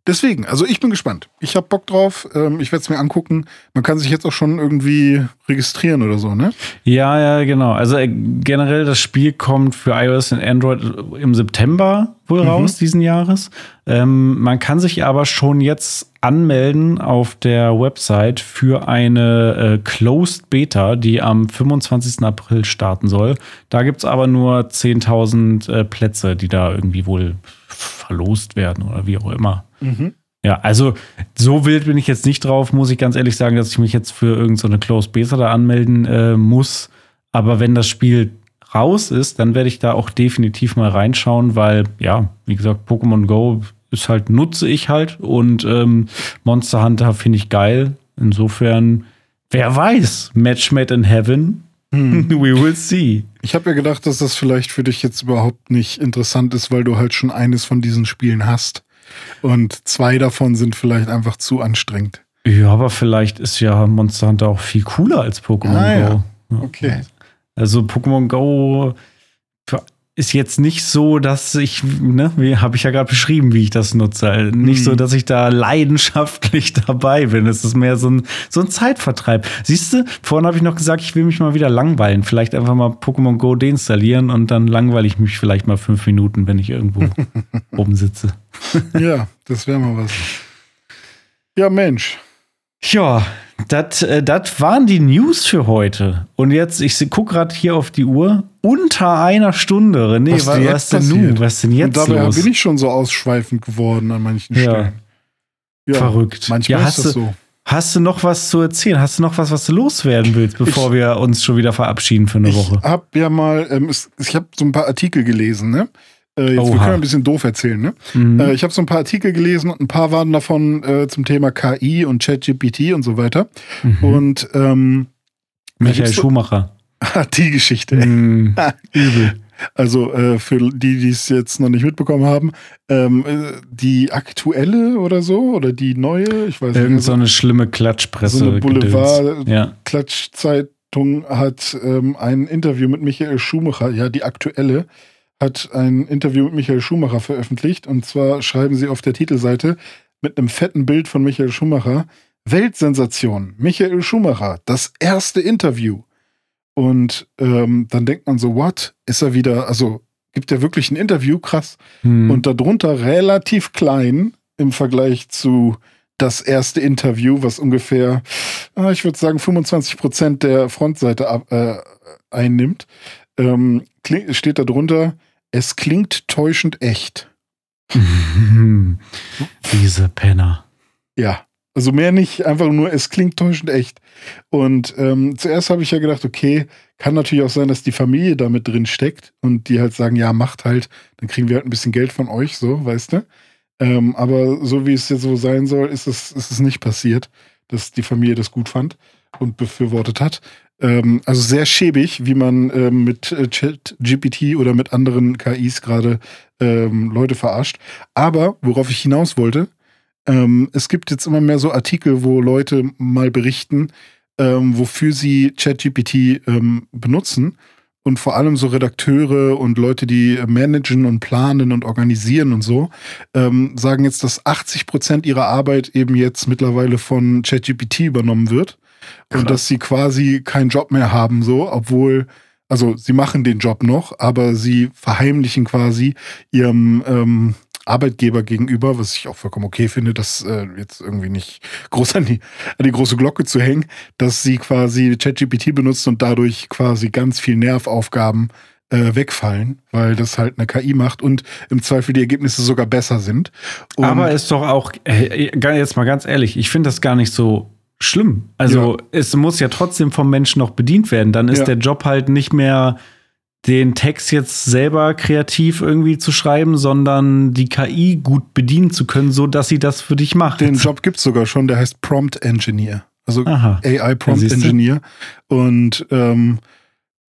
deswegen, also ich bin gespannt. Ich habe Bock drauf. Ähm, ich werde es mir angucken. Man kann sich jetzt auch schon irgendwie registrieren oder so, ne? Ja, ja, genau. Also äh, generell das Spiel kommt für iOS und Android im September wohl raus diesen Jahres. Ähm, man kann sich aber schon jetzt anmelden auf der Website für eine äh, Closed Beta, die am 25. April starten soll. Da gibt es aber nur 10.000 äh, Plätze, die da irgendwie wohl verlost werden oder wie auch immer. Ja, also so wild bin ich jetzt nicht drauf, muss ich ganz ehrlich sagen, dass ich mich jetzt für irgendeine so eine Closed Beta da anmelden äh, muss. Aber wenn das Spiel raus ist, dann werde ich da auch definitiv mal reinschauen, weil, ja, wie gesagt, Pokémon Go ist halt, nutze ich halt und ähm, Monster Hunter finde ich geil. Insofern, wer weiß, Match made in heaven. We will see. Ich habe ja gedacht, dass das vielleicht für dich jetzt überhaupt nicht interessant ist, weil du halt schon eines von diesen Spielen hast. Und zwei davon sind vielleicht einfach zu anstrengend. Ja, aber vielleicht ist ja Monster Hunter auch viel cooler als Pokémon Ah. Go. Ja. Okay. Also Pokémon Go ist jetzt nicht so, dass ich, ne, wie habe ich ja gerade beschrieben, wie ich das nutze. Nicht Mhm. so, dass ich da leidenschaftlich dabei bin. Es ist mehr so ein, so ein Zeitvertreib. Siehst du, vorhin habe ich noch gesagt, ich will mich mal wieder langweilen. Vielleicht einfach mal Pokémon Go deinstallieren und dann langweile ich mich vielleicht mal fünf Minuten, wenn ich irgendwo rumsitze. Ja, das wäre mal was. Ja, Mensch. Ja, das äh, das waren die News für heute. Und jetzt, ich gucke gerade hier auf die Uhr, unter einer Stunde. René, was, denn was, denn nun? Was denn jetzt Und dabei los? bin ich schon so ausschweifend geworden an manchen Ja. Stellen. Ja, Verrückt. Manchmal Ja, ist hast das du- so. Hast du noch was zu erzählen? Hast du noch was, was du loswerden willst, bevor wir uns schon wieder verabschieden für eine Ich Woche? habe ja mal, ähm, ich habe so ein paar Artikel gelesen, ne? Äh, jetzt, wir können ein bisschen doof erzählen, ne? Mhm. Äh, ich habe so ein paar Artikel gelesen und ein paar waren davon äh, zum Thema KI und ChatGPT und so weiter. Und ähm, Michael Schumacher. die Geschichte. ey. Mhm. Übel. Also äh, für die, die es jetzt noch nicht mitbekommen haben, ähm, äh, die aktuelle oder so oder die neue, ich weiß Irgend nicht. so eine schlimme Klatschpresse. so eine Gedöns. Ja. Boulevard-Klatschzeitung hat ähm, ein Interview mit Michael Schumacher, ja, die aktuelle, hat ein Interview mit Michael Schumacher veröffentlicht. Und zwar schreiben sie auf der Titelseite mit einem fetten Bild von Michael Schumacher: Weltsensation, Michael Schumacher, das erste Interview. Und ähm, dann denkt man so, what? Ist er wieder, also gibt er wirklich ein Interview? Krass. Hm. Und darunter relativ klein im Vergleich zu das erste Interview, was ungefähr, ah, ich würde sagen, 25 Prozent der Frontseite ab, äh, einnimmt, ähm, steht da drunter, es klingt täuschend echt. Diese Penner. Ja, also mehr nicht, einfach nur, es klingt täuschend echt. Und ähm, zuerst habe ich ja gedacht, okay, kann natürlich auch sein, dass die Familie da mit drin steckt und die halt sagen, ja, macht halt, dann kriegen wir halt ein bisschen Geld von euch, so, weißt du. Ähm, aber so wie es jetzt so sein soll, ist es, ist es nicht passiert, dass die Familie das gut fand und befürwortet hat. Ähm, also sehr schäbig, wie man ähm, mit äh, Chat-GPT oder mit anderen KIs gerade ähm, Leute verarscht. Aber worauf ich hinaus wollte, ähm, es gibt jetzt immer mehr so Artikel, wo Leute mal berichten, ähm, wofür sie ChatGPT ähm, benutzen. Und vor allem so Redakteure und Leute, die managen und planen und organisieren und so, ähm, sagen jetzt, dass 80 Prozent ihrer Arbeit eben jetzt mittlerweile von ChatGPT übernommen wird. Und dass sie quasi keinen Job mehr haben, so, obwohl, also sie machen den Job noch, aber sie verheimlichen quasi ihrem ähm, Arbeitgeber gegenüber, was ich auch vollkommen okay finde, das äh, jetzt irgendwie nicht groß an die, an die große Glocke zu hängen, dass sie quasi ChatGPT benutzt und dadurch quasi ganz viel Nervaufgaben äh, wegfallen, weil das halt eine KI macht und im Zweifel die Ergebnisse sogar besser sind. Und Aber ist doch auch, äh, jetzt mal ganz ehrlich, ich finde das gar nicht so schlimm. Also es muss ja trotzdem vom Menschen noch bedient werden. Dann ist Ja. der Job halt nicht mehr den Text jetzt selber kreativ irgendwie zu schreiben, sondern die KI gut bedienen zu können, so dass sie das für dich macht. den Job gibt's sogar schon, der heißt Prompt Engineer. Also Aha. AI Prompt. Engineer. Und, ähm,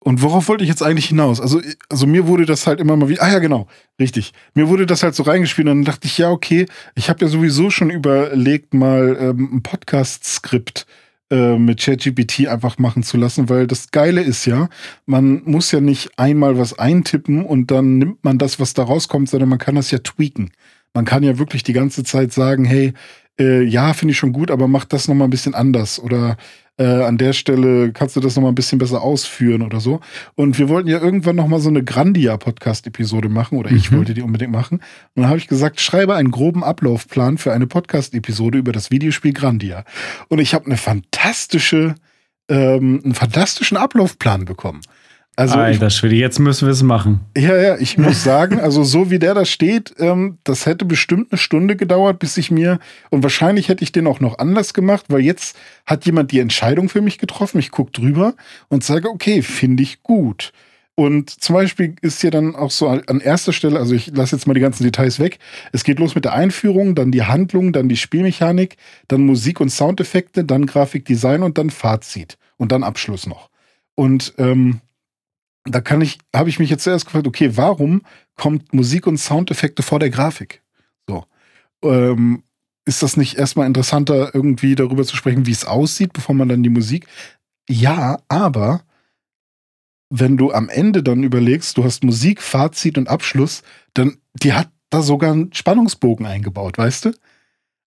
und worauf wollte ich jetzt eigentlich hinaus? Also, also mir wurde das halt immer mal wieder, ah ja, genau, richtig. Mir wurde das halt so reingespielt und dann dachte ich, ja, okay, ich habe ja sowieso schon überlegt, mal ähm, ein Podcast-Skript äh, mit ChatGPT einfach machen zu lassen, weil das Geile ist ja, man muss ja nicht einmal was eintippen und dann nimmt man das, was da rauskommt, sondern man kann das ja tweaken. Man kann ja wirklich die ganze Zeit sagen, hey, äh, ja, finde ich schon gut, aber mach das nochmal ein bisschen anders oder äh, an der Stelle kannst du das nochmal ein bisschen besser ausführen oder so. Und wir wollten ja irgendwann nochmal so eine Grandia-Podcast-Episode machen oder ich Mhm. wollte die unbedingt machen. Und dann habe ich gesagt, schreibe einen groben Ablaufplan für eine Podcast-Episode über das Videospiel Grandia. Und ich habe eine fantastische, ähm, einen fantastischen Ablaufplan bekommen. Also Alter Schwede, jetzt müssen wir es machen. ja, ja, ich muss sagen, also so wie der da steht, ähm, das hätte bestimmt eine Stunde gedauert, bis ich mir, und wahrscheinlich hätte ich den auch noch anders gemacht, weil jetzt hat jemand die Entscheidung für mich getroffen. Ich gucke drüber und sage, okay, finde ich gut. Und zum Beispiel ist hier dann auch so an erster Stelle, also ich lasse jetzt mal die ganzen Details weg. Es geht los mit der Einführung, dann die Handlung, dann die Spielmechanik, dann Musik und Soundeffekte, dann Grafikdesign und dann Fazit und dann Abschluss noch. Und ähm, da kann ich, habe ich mich jetzt zuerst gefragt, okay, warum kommt Musik und Soundeffekte vor der Grafik? So. Ähm, ist das nicht erstmal interessanter, irgendwie darüber zu sprechen, wie es aussieht, bevor man dann die Musik? Ja, aber wenn du am Ende dann überlegst, du hast Musik, Fazit und Abschluss, dann die hat da sogar einen Spannungsbogen eingebaut, weißt du?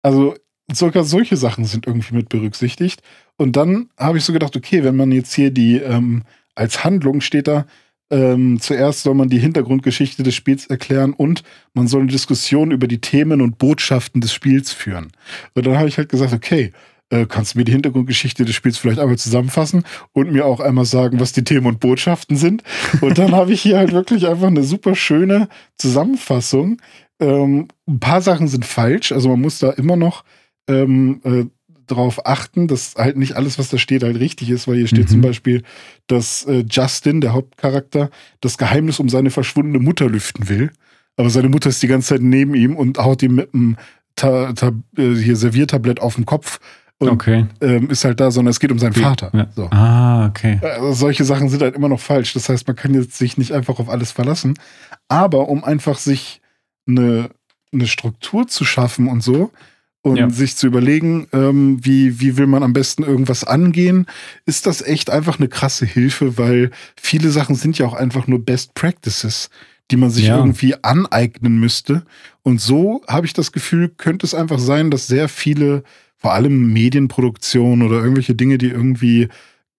Also sogar solche Sachen sind irgendwie mit berücksichtigt. Und dann habe ich so gedacht, okay, wenn man jetzt hier die ähm, als Handlung steht da, ähm, zuerst soll man die Hintergrundgeschichte des Spiels erklären und man soll eine Diskussion über die Themen und Botschaften des Spiels führen. Und dann habe ich halt gesagt, okay, äh, kannst du mir die Hintergrundgeschichte des Spiels vielleicht einmal zusammenfassen und mir auch einmal sagen, was die Themen und Botschaften sind. Und dann habe ich hier halt wirklich einfach eine super schöne Zusammenfassung. Ähm, ein paar Sachen sind falsch, also man muss da immer noch ähm, äh, darauf achten, dass halt nicht alles, was da steht, halt richtig ist, weil hier steht Mhm. zum Beispiel, dass äh, Justin, der Hauptcharakter, das Geheimnis um seine verschwundene Mutter lüften will. Aber seine Mutter ist die ganze Zeit neben ihm und haut ihm mit einem Ta Ta äh, hier Serviertablett auf den Kopf, Und Okay. ähm, ist halt da, sondern es geht um seinen Vater. Ja. So. Ah, okay. Also solche Sachen sind halt immer noch falsch. Das heißt, man kann jetzt sich nicht einfach auf alles verlassen. Aber um einfach sich eine, eine Struktur zu schaffen und so und Ja. sich zu überlegen, ähm, wie, wie will man am besten irgendwas angehen, ist das echt einfach eine krasse Hilfe, weil viele Sachen sind ja auch einfach nur Best Practices, die man sich Ja. irgendwie aneignen müsste. Und so habe ich das Gefühl, könnte es einfach sein, dass sehr viele, vor allem Medienproduktion oder irgendwelche Dinge, die irgendwie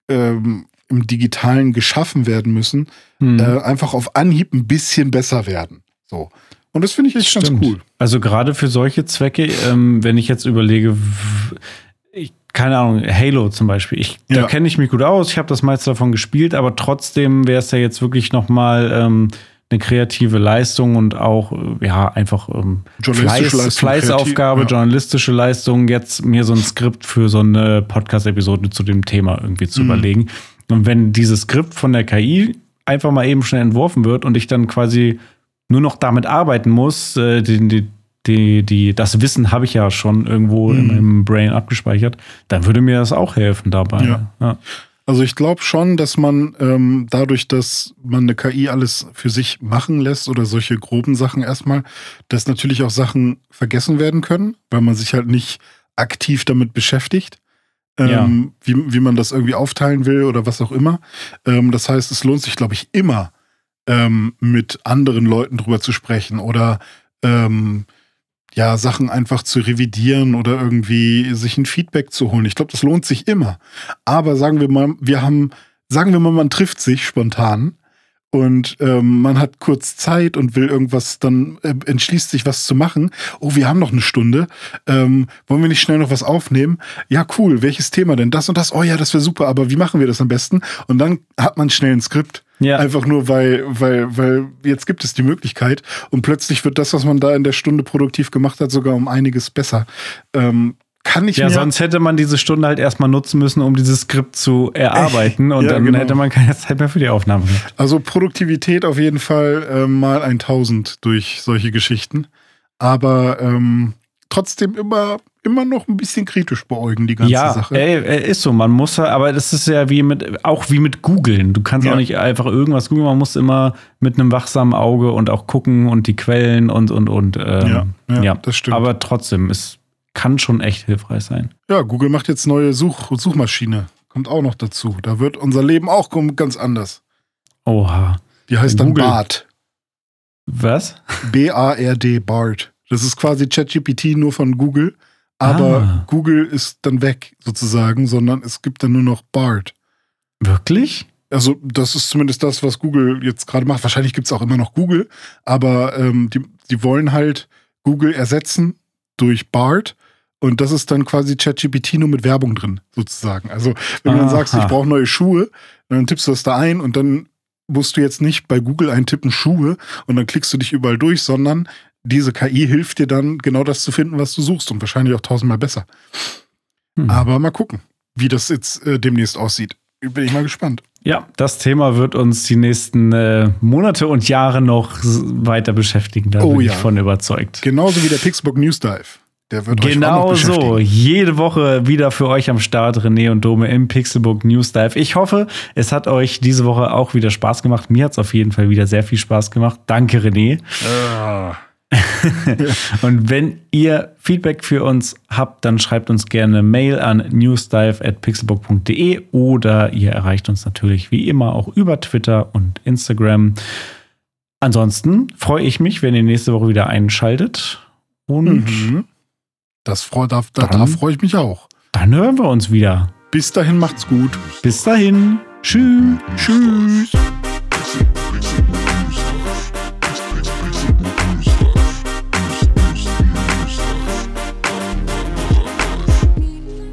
ähm, im Digitalen geschaffen werden müssen, Hm. äh, einfach auf Anhieb ein bisschen besser werden. So. Und das finde ich echt Stimmt. ganz cool. Also gerade für solche Zwecke, ähm, wenn ich jetzt überlege, ich, keine Ahnung, Halo zum Beispiel, ich, da Ja. kenne ich mich gut aus, ich habe das meiste davon gespielt, aber trotzdem wäre es ja jetzt wirklich nochmal ähm, eine kreative Leistung und auch, äh, ja, einfach ähm, Fleiß, Leistung, Fleißaufgabe, kreativ, ja. journalistische Leistung, jetzt mir so ein Skript für so eine Podcast-Episode zu dem Thema irgendwie Mhm. zu überlegen. Und wenn dieses Skript von der KI einfach mal eben schnell entworfen wird und ich dann quasi nur noch damit arbeiten muss, äh, die, die, die, die, das Wissen habe ich ja schon irgendwo in Mhm. meinem Brain abgespeichert, dann würde mir das auch helfen dabei. Ja. Ja. Also ich glaube schon, dass man ähm, dadurch, dass man eine KI alles für sich machen lässt oder solche groben Sachen erstmal, dass natürlich auch Sachen vergessen werden können, weil man sich halt nicht aktiv damit beschäftigt. Ähm, wie, wie man das irgendwie aufteilen will oder was auch immer. Ähm, das heißt, es lohnt sich, glaube ich, immer ähm, mit anderen Leuten drüber zu sprechen oder ähm, ja, Sachen einfach zu revidieren oder irgendwie sich ein Feedback zu holen. Ich glaube, das lohnt sich immer. Aber sagen wir mal, wir haben, sagen wir mal, man trifft sich spontan und ähm, man hat kurz Zeit und will irgendwas, dann äh, entschließt sich was zu machen. Oh, wir haben noch eine Stunde. Ähm, wollen wir nicht schnell noch was aufnehmen? Ja, cool. Welches Thema denn? Das und das? Oh ja, das wäre super. Aber wie machen wir das am besten? Und dann hat man schnell ein Skript. Ja. Einfach nur, weil, weil, weil jetzt gibt es die Möglichkeit und plötzlich wird das, was man da in der Stunde produktiv gemacht hat, sogar um einiges besser. Ähm, kann ich Ja, sonst hätte man diese Stunde halt erstmal nutzen müssen, um dieses Skript zu erarbeiten und Ja, dann genau. hätte man keine Zeit mehr für die Aufnahme gehabt. Also Produktivität auf jeden Fall ähm, mal 1000 durch solche Geschichten. Aber ähm, trotzdem immer, immer noch ein bisschen kritisch beäugen, die ganze ja, Sache. Ey, äh, ist so. Man muss, ja- aber das ist ja wie mit, auch wie mit Googeln. Du kannst Ja. auch nicht einfach irgendwas googeln. Man muss immer mit einem wachsamen Auge und auch gucken und die Quellen und, und, und. Ähm, Ja, ja, das stimmt. Aber trotzdem, es kann schon echt hilfreich sein. Ja, Google macht jetzt neue Such Suchmaschine. Kommt auch noch dazu. Da wird unser Leben auch ganz anders. Oha. Die heißt dann Google. BART. Was? B-A-R-D, BART. Das ist quasi ChatGPT nur von Google. Aber Ah. Google ist dann weg, sozusagen, sondern es gibt dann nur noch BART. Wirklich? Also, das ist zumindest das, was Google jetzt gerade macht. Wahrscheinlich gibt es auch immer noch Google, aber ähm, die, die wollen halt Google ersetzen durch BART. Und das ist dann quasi ChatGPT nur mit Werbung drin, sozusagen. Also, wenn du dann sagst, ich brauche neue Schuhe, dann tippst du das da ein und dann musst du jetzt nicht bei Google eintippen Schuhe und dann klickst du dich überall durch, sondern diese KI hilft dir dann genau das zu finden, was du suchst und wahrscheinlich auch tausendmal besser. Hm. Aber mal gucken, wie das jetzt äh, demnächst aussieht. Bin ich mal gespannt. Ja, das Thema wird uns die nächsten äh, Monate und Jahre noch weiter beschäftigen. Da Oh bin ja. ich von überzeugt. Genauso wie der Pixburg News Dive. Der wird euch auch Genau so. Jede Woche wieder für euch am Start René und Dome im Pixelbook News Dive. Ich hoffe, es hat euch diese Woche auch wieder Spaß gemacht. Mir hat es auf jeden Fall wieder sehr viel Spaß gemacht. Danke, René. Ah, Und wenn ihr Feedback für uns habt, dann schreibt uns gerne Mail an newsdive.pixelbook.de oder ihr erreicht uns natürlich wie immer auch über Twitter und Instagram. Ansonsten freue ich mich, wenn ihr nächste Woche wieder einschaltet. Und mhm. Das freu, da, da, da freue ich mich auch. dann hören wir uns wieder. Bis dahin macht's gut. Bis dahin. Tschüss. Tschüss.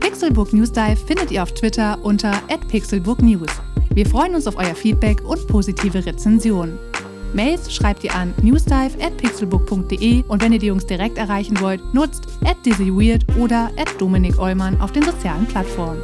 Pixelbook News Dive findet ihr auf Twitter unter @pixelbooknews. Wir freuen uns auf euer Feedback und positive Rezensionen. Mails schreibt ihr an newsdive@pixelbook.de und wenn ihr die Jungs direkt erreichen wollt, nutzt @dizzyweird oder @dominik Eulmann auf den sozialen Plattformen.